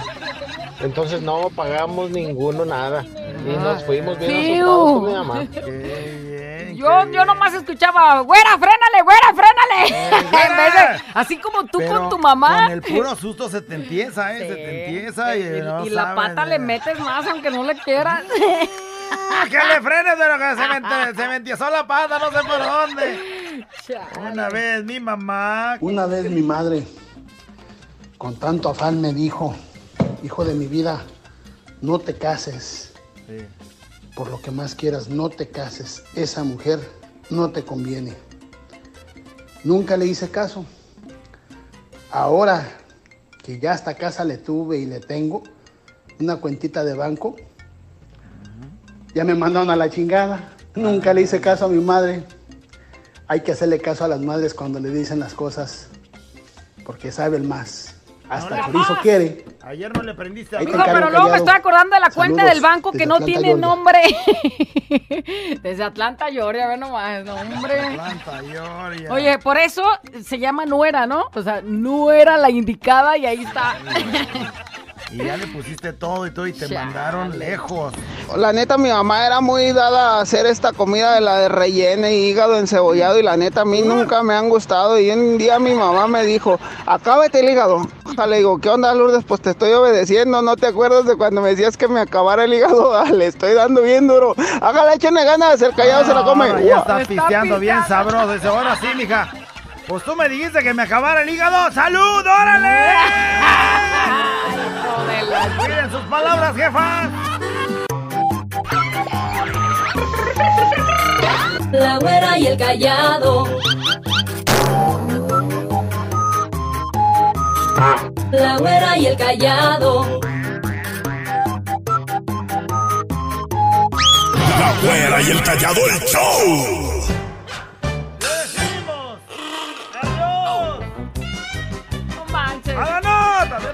[SPEAKER 23] Entonces no pagamos ninguno nada. Y nos fuimos bien asustados con mi mamá.
[SPEAKER 3] Yo, yo nomás escuchaba, güera, frénale, güera, frénale. En vez de- así como tú
[SPEAKER 2] Pero
[SPEAKER 3] con tu mamá.
[SPEAKER 2] Con el puro susto se te empieza, ¿eh? Se te empieza y,
[SPEAKER 3] Y,
[SPEAKER 2] no
[SPEAKER 3] y la
[SPEAKER 2] sabes,
[SPEAKER 3] pata le
[SPEAKER 2] eh.
[SPEAKER 3] metes más aunque no le quieras.
[SPEAKER 2] ¡Ah, que le frenes, pero que se me, se me entiesó la pata, no sé por dónde. Una vez mi mamá.
[SPEAKER 24] Una vez mi madre, con tanto afán, me dijo, hijo de mi vida, no te cases. Por lo que más quieras, no te cases. Esa mujer no te conviene. Nunca le hice caso. Ahora que ya hasta casa le tuve y le tengo una cuentita de banco, ya me mandaron a la chingada. Nunca le hice caso a mi madre. Hay que hacerle caso a las madres cuando le dicen las cosas, porque saben más. Hasta
[SPEAKER 2] No,
[SPEAKER 24] quiere.
[SPEAKER 2] Ayer no le prendiste a
[SPEAKER 24] te
[SPEAKER 3] No, pero luego me estoy acordando de la cuenta
[SPEAKER 24] Saludos
[SPEAKER 3] del banco que no
[SPEAKER 24] Atlanta,
[SPEAKER 3] tiene
[SPEAKER 24] Georgia.
[SPEAKER 3] nombre. Desde Atlanta, Georgia, ve nomás, no, hombre.
[SPEAKER 2] Atlanta, Georgia.
[SPEAKER 3] Oye, por eso se llama nuera, ¿no? O sea, no era la indicada y ahí está.
[SPEAKER 2] Y ya le pusiste todo y todo y te mandaron lejos.
[SPEAKER 23] La neta, mi mamá era muy dada a hacer esta comida de la de relleno y hígado encebollado y la neta a mí nunca me han gustado y un día mi mamá me dijo, acábate el hígado. Le digo, ¿qué onda Lourdes? Pues te estoy obedeciendo, ¿no te acuerdas de cuando me decías que me acabara el hígado? Ah, Le estoy dando bien duro. Hágale, échenle ganas, el callado se la come.
[SPEAKER 2] Ahora ya está pisteando bien sabroso. Dice, ahora sí, mija. Pues tú me dijiste que me acabara el hígado. ¡Salud! ¡Órale! Palabras, jefas.
[SPEAKER 6] La güera y el callado. La güera y el callado.
[SPEAKER 1] La güera y el callado el show.
[SPEAKER 3] No manches.
[SPEAKER 2] ¡A la nota, mi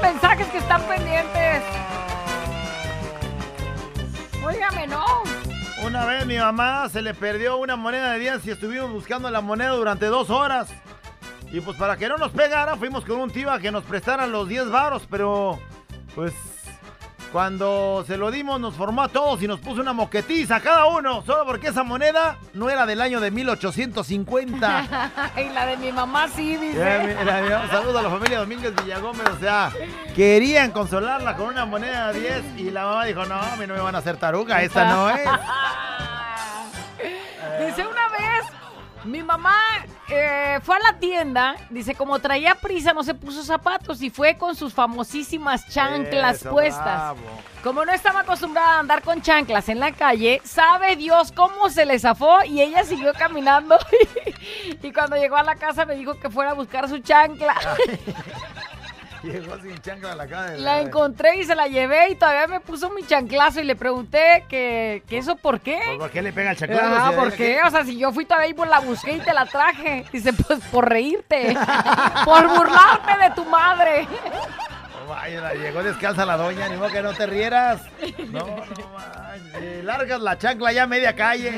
[SPEAKER 3] mensajes que están pendientes. Óigame, no.
[SPEAKER 2] Una vez mi mamá se le perdió una moneda de 10 y estuvimos buscando la moneda durante dos horas. Y pues para que no nos pegara, fuimos con un tío a que nos prestara los 10 varos, pero pues cuando se lo dimos nos formó a todos y nos puso una moquetiza a cada uno, solo porque esa moneda no era del año de 1850.
[SPEAKER 3] y la de mi mamá sí, dice.
[SPEAKER 2] Ya, mira, mira, un saludo a la familia Domínguez Villagómez, o sea, querían consolarla con una moneda de 10 y la mamá dijo, no, a mí no me van a hacer taruga, esta no es.
[SPEAKER 3] Dice una vez, mi mamá eh, fue a la tienda, dice, como traía prisa, no se puso zapatos y fue con sus famosísimas chanclas
[SPEAKER 2] Eso,
[SPEAKER 3] puestas.
[SPEAKER 2] bravo.
[SPEAKER 3] Como no estaba acostumbrada a andar con chanclas en la calle, sabe Dios cómo se le zafó y ella siguió caminando. y cuando llegó a la casa me dijo que fuera a buscar su chancla.
[SPEAKER 2] Llegó sin chancla la casa. de
[SPEAKER 3] La encontré y se la llevé y todavía me puso mi chanclazo y le pregunté que, que eso por qué.
[SPEAKER 2] ¿Por qué le pega el chanclazo?
[SPEAKER 3] Ah,
[SPEAKER 2] Si
[SPEAKER 3] ¿por qué? O sea, si yo fui todavía y pues la busqué y te la traje. Dice, pues por reírte. por burlarte de tu madre.
[SPEAKER 2] Vaya, llegó descalza la doña, ni modo que no te rieras. No, no manches, largas la chancla ya a media calle.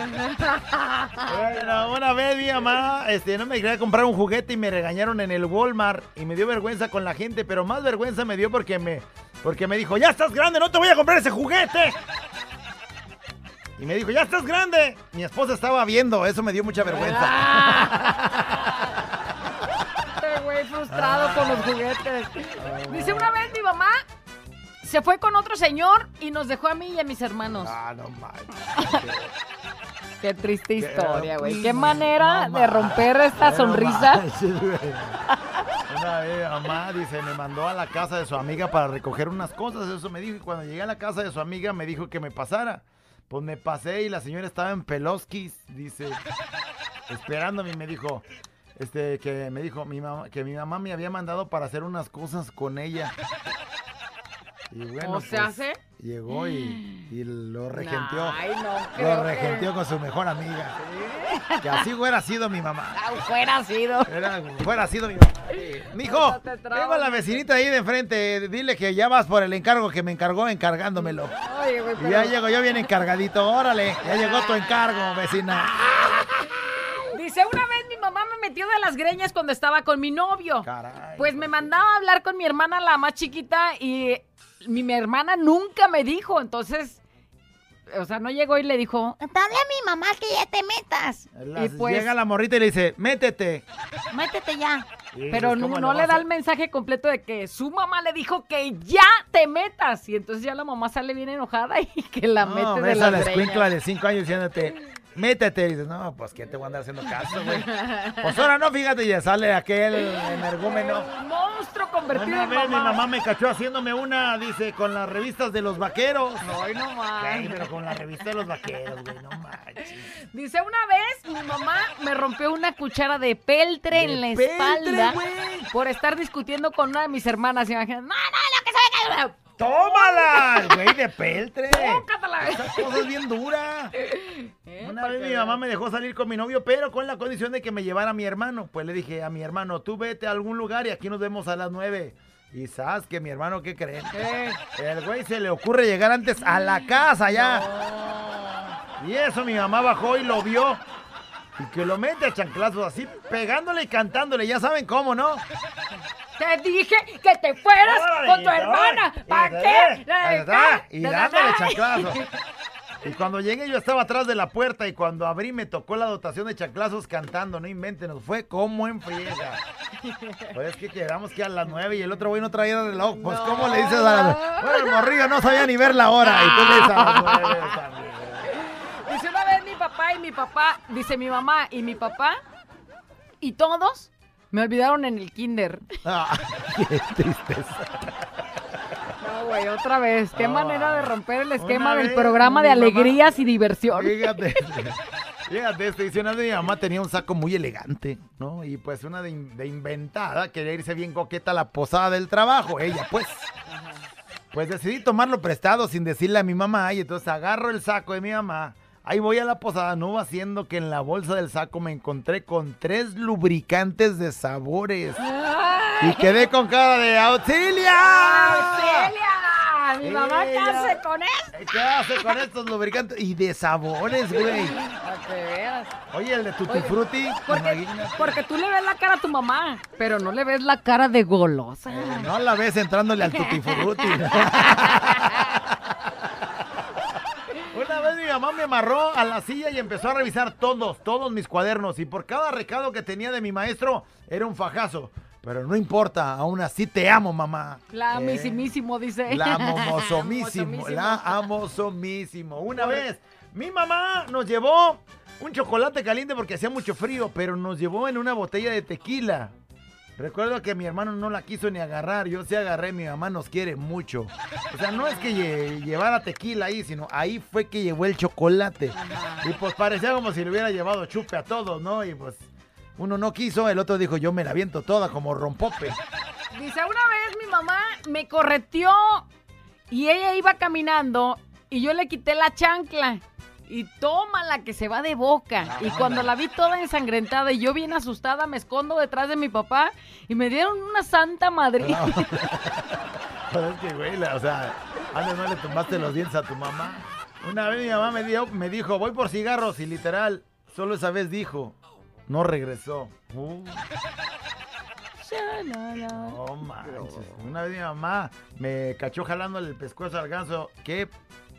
[SPEAKER 2] Bueno, una vez mi mamá, este, no me quería comprar un juguete y me regañaron en el Walmart y me dio vergüenza con la gente, pero más vergüenza me dio porque me, porque me dijo, ya estás grande, no te voy a comprar ese juguete. Y me dijo, ya estás grande. Mi esposa estaba viendo, eso me dio mucha vergüenza.
[SPEAKER 3] Frustrado con los juguetes. Dice una vez mi mamá se fue con otro señor y nos dejó a mí y a mis hermanos.
[SPEAKER 2] Ah, no manches.
[SPEAKER 3] Qué triste historia, güey. Qué manera de romper esta sonrisa.
[SPEAKER 2] manches. Una vez mamá dice, me mandó a la casa de su amiga para recoger unas cosas, eso me dijo, y cuando llegué a la casa de su amiga me dijo que me pasara. Pues me pasé y la señora estaba en Peloskis, dice, esperándome y me dijo, este, que me dijo mi mamá, que mi mamá me había mandado para hacer unas cosas con ella. Y bueno,
[SPEAKER 3] ¿O se
[SPEAKER 2] pues,
[SPEAKER 3] hace?
[SPEAKER 2] Llegó y, y lo regenteó.
[SPEAKER 3] Ay, no
[SPEAKER 2] lo
[SPEAKER 3] que-
[SPEAKER 2] regenteó con su mejor amiga. Que así hubiera sido mi mamá.
[SPEAKER 3] Ah, Fuera sido.
[SPEAKER 2] Era- fuera sido mi mamá. Mijo,
[SPEAKER 3] No
[SPEAKER 2] tengo a la vecinita ahí de enfrente. Dile que ya vas por el encargo que me encargó encargándomelo.
[SPEAKER 3] Güey,
[SPEAKER 2] Y ya llego yo bien encargadito. Órale, ya llegó tu encargo, vecina.
[SPEAKER 3] Dice, una vez metió de las greñas cuando estaba con mi novio. pues me mandaba a hablar con mi hermana, la más chiquita, y mi, mi hermana nunca me dijo. Entonces, o sea, no llegó y le dijo,
[SPEAKER 4] Dale a mi mamá que ya te metas.
[SPEAKER 3] Y pues-
[SPEAKER 2] Llega la morrita y le dice, métete.
[SPEAKER 4] Métete ya.
[SPEAKER 2] Y
[SPEAKER 3] pero no,
[SPEAKER 2] ¿cómo
[SPEAKER 3] no
[SPEAKER 2] lo
[SPEAKER 3] le da el mensaje completo de que su mamá le dijo que ya te metas. Y entonces ya la mamá sale bien enojada y que la
[SPEAKER 2] No,
[SPEAKER 3] mete de la
[SPEAKER 2] la escuincla de 5 años diciéndote, métete. Y dices, no, pues ¿quién te voy a andar haciendo caso, güey? Pues ahora no, fíjate, ya sale aquel energúmeno.
[SPEAKER 3] Monstruo convertido
[SPEAKER 2] Una
[SPEAKER 3] en
[SPEAKER 2] vez mi
[SPEAKER 3] mamá.
[SPEAKER 2] mamá me cachó haciéndome una, dice, con las revistas de los vaqueros.
[SPEAKER 3] Ay, no más.
[SPEAKER 2] Güey, pero con la revista de los vaqueros, güey, no manches.
[SPEAKER 3] Dice, una vez mi mamá me rompió una cuchara de peltre en la
[SPEAKER 2] peltre,
[SPEAKER 3] espalda por estar discutiendo con una de mis hermanas. Imagínate, no, no, lo que se ve que...
[SPEAKER 2] ¡Tómala! Güey, de peltre.
[SPEAKER 3] Tócatela.
[SPEAKER 2] Esa cosa es bien dura. Una vez mi mamá me dejó salir con mi novio, pero con la condición de que me llevara a mi hermano. Pues le dije a mi hermano, tú vete a algún lugar y aquí nos vemos a las nueve. Y sabes que mi hermano, ¿qué creen? El güey se le ocurre llegar antes a la casa ya. Y eso mi mamá bajó y lo vio. Y que lo mete a chanclazos así, pegándole y cantándole. Ya saben cómo, ¿no?
[SPEAKER 3] Te dije que te fueras
[SPEAKER 2] Órale,
[SPEAKER 3] con tu hermana. ¿Para qué?
[SPEAKER 2] Y dándole chanclazos. Y cuando llegué yo estaba atrás de la puerta y cuando abrí me tocó la dotación de chanclazos cantando, no inventen, nos fue como en friega. Pues es que quedamos que a las nueve y el otro güey no traía reloj. Pues ¿cómo le dices a las Bueno, el morrillo no sabía ni ver la hora y tú le dices a las nueve.
[SPEAKER 3] Dice una vez mi papá y mi papá, dice mi mamá y mi papá, y todos me olvidaron en el kinder.
[SPEAKER 2] Ah, qué tristeza.
[SPEAKER 3] No, güey, otra vez. Qué
[SPEAKER 2] No,
[SPEAKER 3] manera de romper el esquema del
[SPEAKER 2] vez
[SPEAKER 3] programa de
[SPEAKER 2] mamá-
[SPEAKER 3] alegrías y diversión.
[SPEAKER 2] Fíjate, fíjate, este, una vez mi mamá tenía un saco muy elegante, ¿no? Y pues una de, in- de inventada quería irse bien coqueta a la posada del trabajo, ella pues. Pues decidí tomarlo prestado sin decirle a mi mamá y entonces agarro el saco de mi mamá. Ahí voy a la posada, no va haciendo que en la bolsa del saco me encontré con tres lubricantes de sabores. Y quedé con cara de auxilia.
[SPEAKER 3] ¡Auxilia! Mi mamá ¿qué hace con eso?
[SPEAKER 2] ¿Qué hace con estos lubricantes? Y de sabores, güey. Oye, el de Tutti Frutti.
[SPEAKER 3] Porque, porque tú le ves la cara a tu mamá, pero no le ves la cara de golosa.
[SPEAKER 2] No la ves entrándole al Tutti Frutti. Mamá me amarró a la silla y empezó a revisar todos, todos mis cuadernos. Y por cada recado que tenía de mi maestro, era un fajazo. Pero no importa, aún así te amo, mamá.
[SPEAKER 3] La
[SPEAKER 2] Eh,
[SPEAKER 3] misimísimo, dice.
[SPEAKER 2] La amo somísimo,
[SPEAKER 3] Mosomísimo.
[SPEAKER 2] la amo somísimo. Una vez, mi mamá nos llevó un chocolate caliente porque hacía mucho frío, pero nos llevó en una botella de tequila. Recuerdo que mi hermano no la quiso ni agarrar, yo sí agarré, mi mamá nos quiere mucho. O sea, no es que lle- llevara tequila ahí, sino ahí fue que llevó el chocolate. Y pues parecía como si le hubiera llevado chupe a todos, ¿no? Y pues uno no quiso, el otro dijo, yo me la viento toda como rompope.
[SPEAKER 3] Dice, una vez mi mamá me correteó y ella iba caminando y yo le quité la chancla. Y toma la que se va de boca. Y cuando la vi toda ensangrentada y yo bien asustada, me escondo detrás de mi papá y me dieron una santa madre.
[SPEAKER 2] Pero es que, güey, la- o sea, no le tomaste los dientes a tu mamá. Una vez mi mamá me, dio, me dijo, voy por cigarros y literal, solo esa vez dijo, no regresó. Uh, no manches. Una vez mi mamá me cachó jalándole el pescuezo al ganso. Qué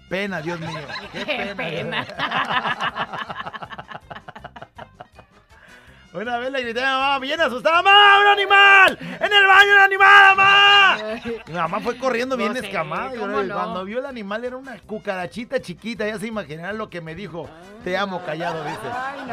[SPEAKER 2] pena, Dios mío. Qué,
[SPEAKER 3] Qué
[SPEAKER 2] pena. Una vez le grité a mi mamá, bien asustada, ¡mamá, un animal! ¡En el baño un animal, mamá! Mi mamá fue corriendo bien
[SPEAKER 3] No sé,
[SPEAKER 2] escamada. y
[SPEAKER 3] ¿cómo no?
[SPEAKER 2] Cuando vio el animal era una cucarachita chiquita. Ya se imaginarán lo que me dijo. Te amo, callado, dice.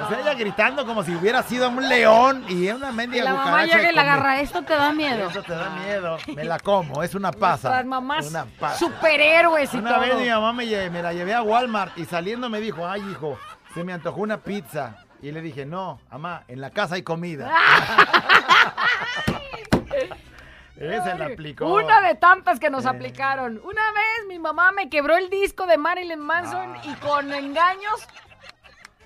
[SPEAKER 2] O sea, ella gritando como si hubiera sido un león y una mendiga
[SPEAKER 3] la mamá
[SPEAKER 2] cucaracha.
[SPEAKER 3] llega y la agarra. Esto te da miedo.
[SPEAKER 2] Eso te da miedo. Me la como, es una pasa.
[SPEAKER 3] Las mamás
[SPEAKER 2] Una pasa.
[SPEAKER 3] superhéroes y
[SPEAKER 2] Una
[SPEAKER 3] todo.
[SPEAKER 2] vez mi mamá me, me la llevé a Walmart y saliendo me dijo, ay hijo, se me antojó una pizza. Y le dije, no, mamá, en la casa hay comida. Ese la aplicó.
[SPEAKER 3] Una de tantas que nos aplicaron. Una vez mi mamá me quebró el disco de Marilyn Manson
[SPEAKER 2] Ah.
[SPEAKER 3] y con engaños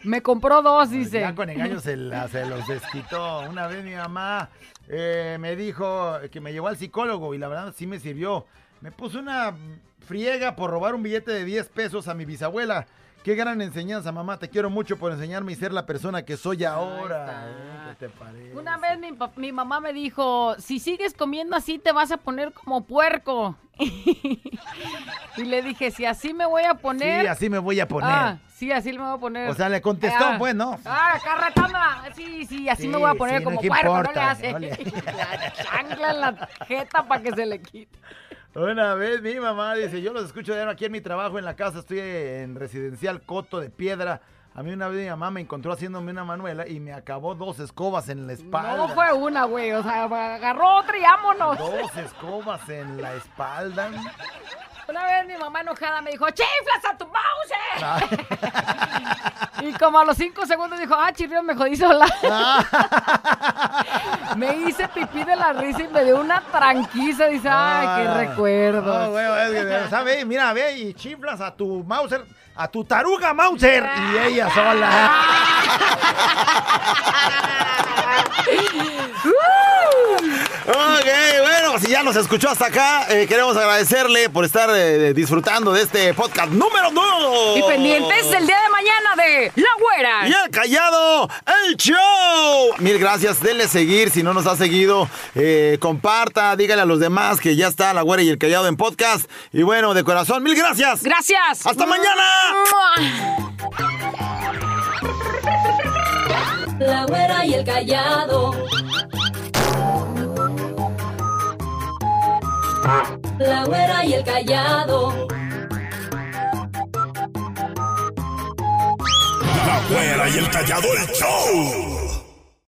[SPEAKER 3] me compró dos, dice.
[SPEAKER 2] Ya con engaños se, la- se los desquitó. Una vez mi mamá eh, me dijo que me llevó al psicólogo y la verdad sí me sirvió. Me puso una friega por robar un billete de 10 pesos a mi bisabuela. Qué gran enseñanza, mamá. Te quiero mucho por enseñarme y ser la persona que soy ahora. ¿Qué te parece?
[SPEAKER 3] Una vez mi, mamá me dijo, si sigues comiendo así te vas a poner como puerco. y le dije, si así me voy a poner...
[SPEAKER 2] Sí, así me voy a poner.
[SPEAKER 3] Ah, sí, así me voy a poner.
[SPEAKER 2] O sea, le contestó,
[SPEAKER 3] Ah.
[SPEAKER 2] pues, ¿no?
[SPEAKER 3] Ah, carretona. Sí, sí, así
[SPEAKER 2] Sí,
[SPEAKER 3] me voy a poner
[SPEAKER 2] sí, no,
[SPEAKER 3] como
[SPEAKER 2] ¿qué
[SPEAKER 3] puerco, no le
[SPEAKER 2] importa?
[SPEAKER 3] hace.
[SPEAKER 2] No le-
[SPEAKER 3] La chancla en la jeta para que se le quite.
[SPEAKER 2] Una vez mi mamá dice, yo los escucho de aquí en mi trabajo, en la casa, estoy en residencial Coto de Piedra. A mí una vez mi mamá me encontró haciéndome una manuela y me acabó dos escobas en la espalda.
[SPEAKER 3] No fue una, güey. O sea, agarró otra y vámonos.
[SPEAKER 2] Dos escobas en la espalda.
[SPEAKER 3] Una vez mi mamá enojada me dijo, ¡chiflas a tu
[SPEAKER 2] Ah.
[SPEAKER 3] mouse! y como a los cinco segundos dijo, ¡ah, chirrión, me jodí sola! me hice pipí de la risa y me dio una tranquiza. Dice, ¡ay, qué
[SPEAKER 2] Ah.
[SPEAKER 3] recuerdos!
[SPEAKER 2] Ah, güey, es que, ¿sabe? Mira, ve y chiflas a tu Mauser, a tu taruga Mauser y ella sola. Ok, bueno, si ya nos escuchó hasta acá, eh, queremos agradecerle por estar eh, disfrutando de este podcast número 2.
[SPEAKER 3] Y pendientes el día de mañana de La Güera.
[SPEAKER 2] Y el callado, el show. Mil gracias, denle seguir. Si no nos ha seguido, eh, comparta, dígale a los demás que ya está la güera y el callado en podcast. Y bueno, de corazón, mil gracias.
[SPEAKER 3] Gracias.
[SPEAKER 2] Hasta mañana.
[SPEAKER 6] La güera y el callado. La güera y el callado.
[SPEAKER 1] La güera y el callado el show.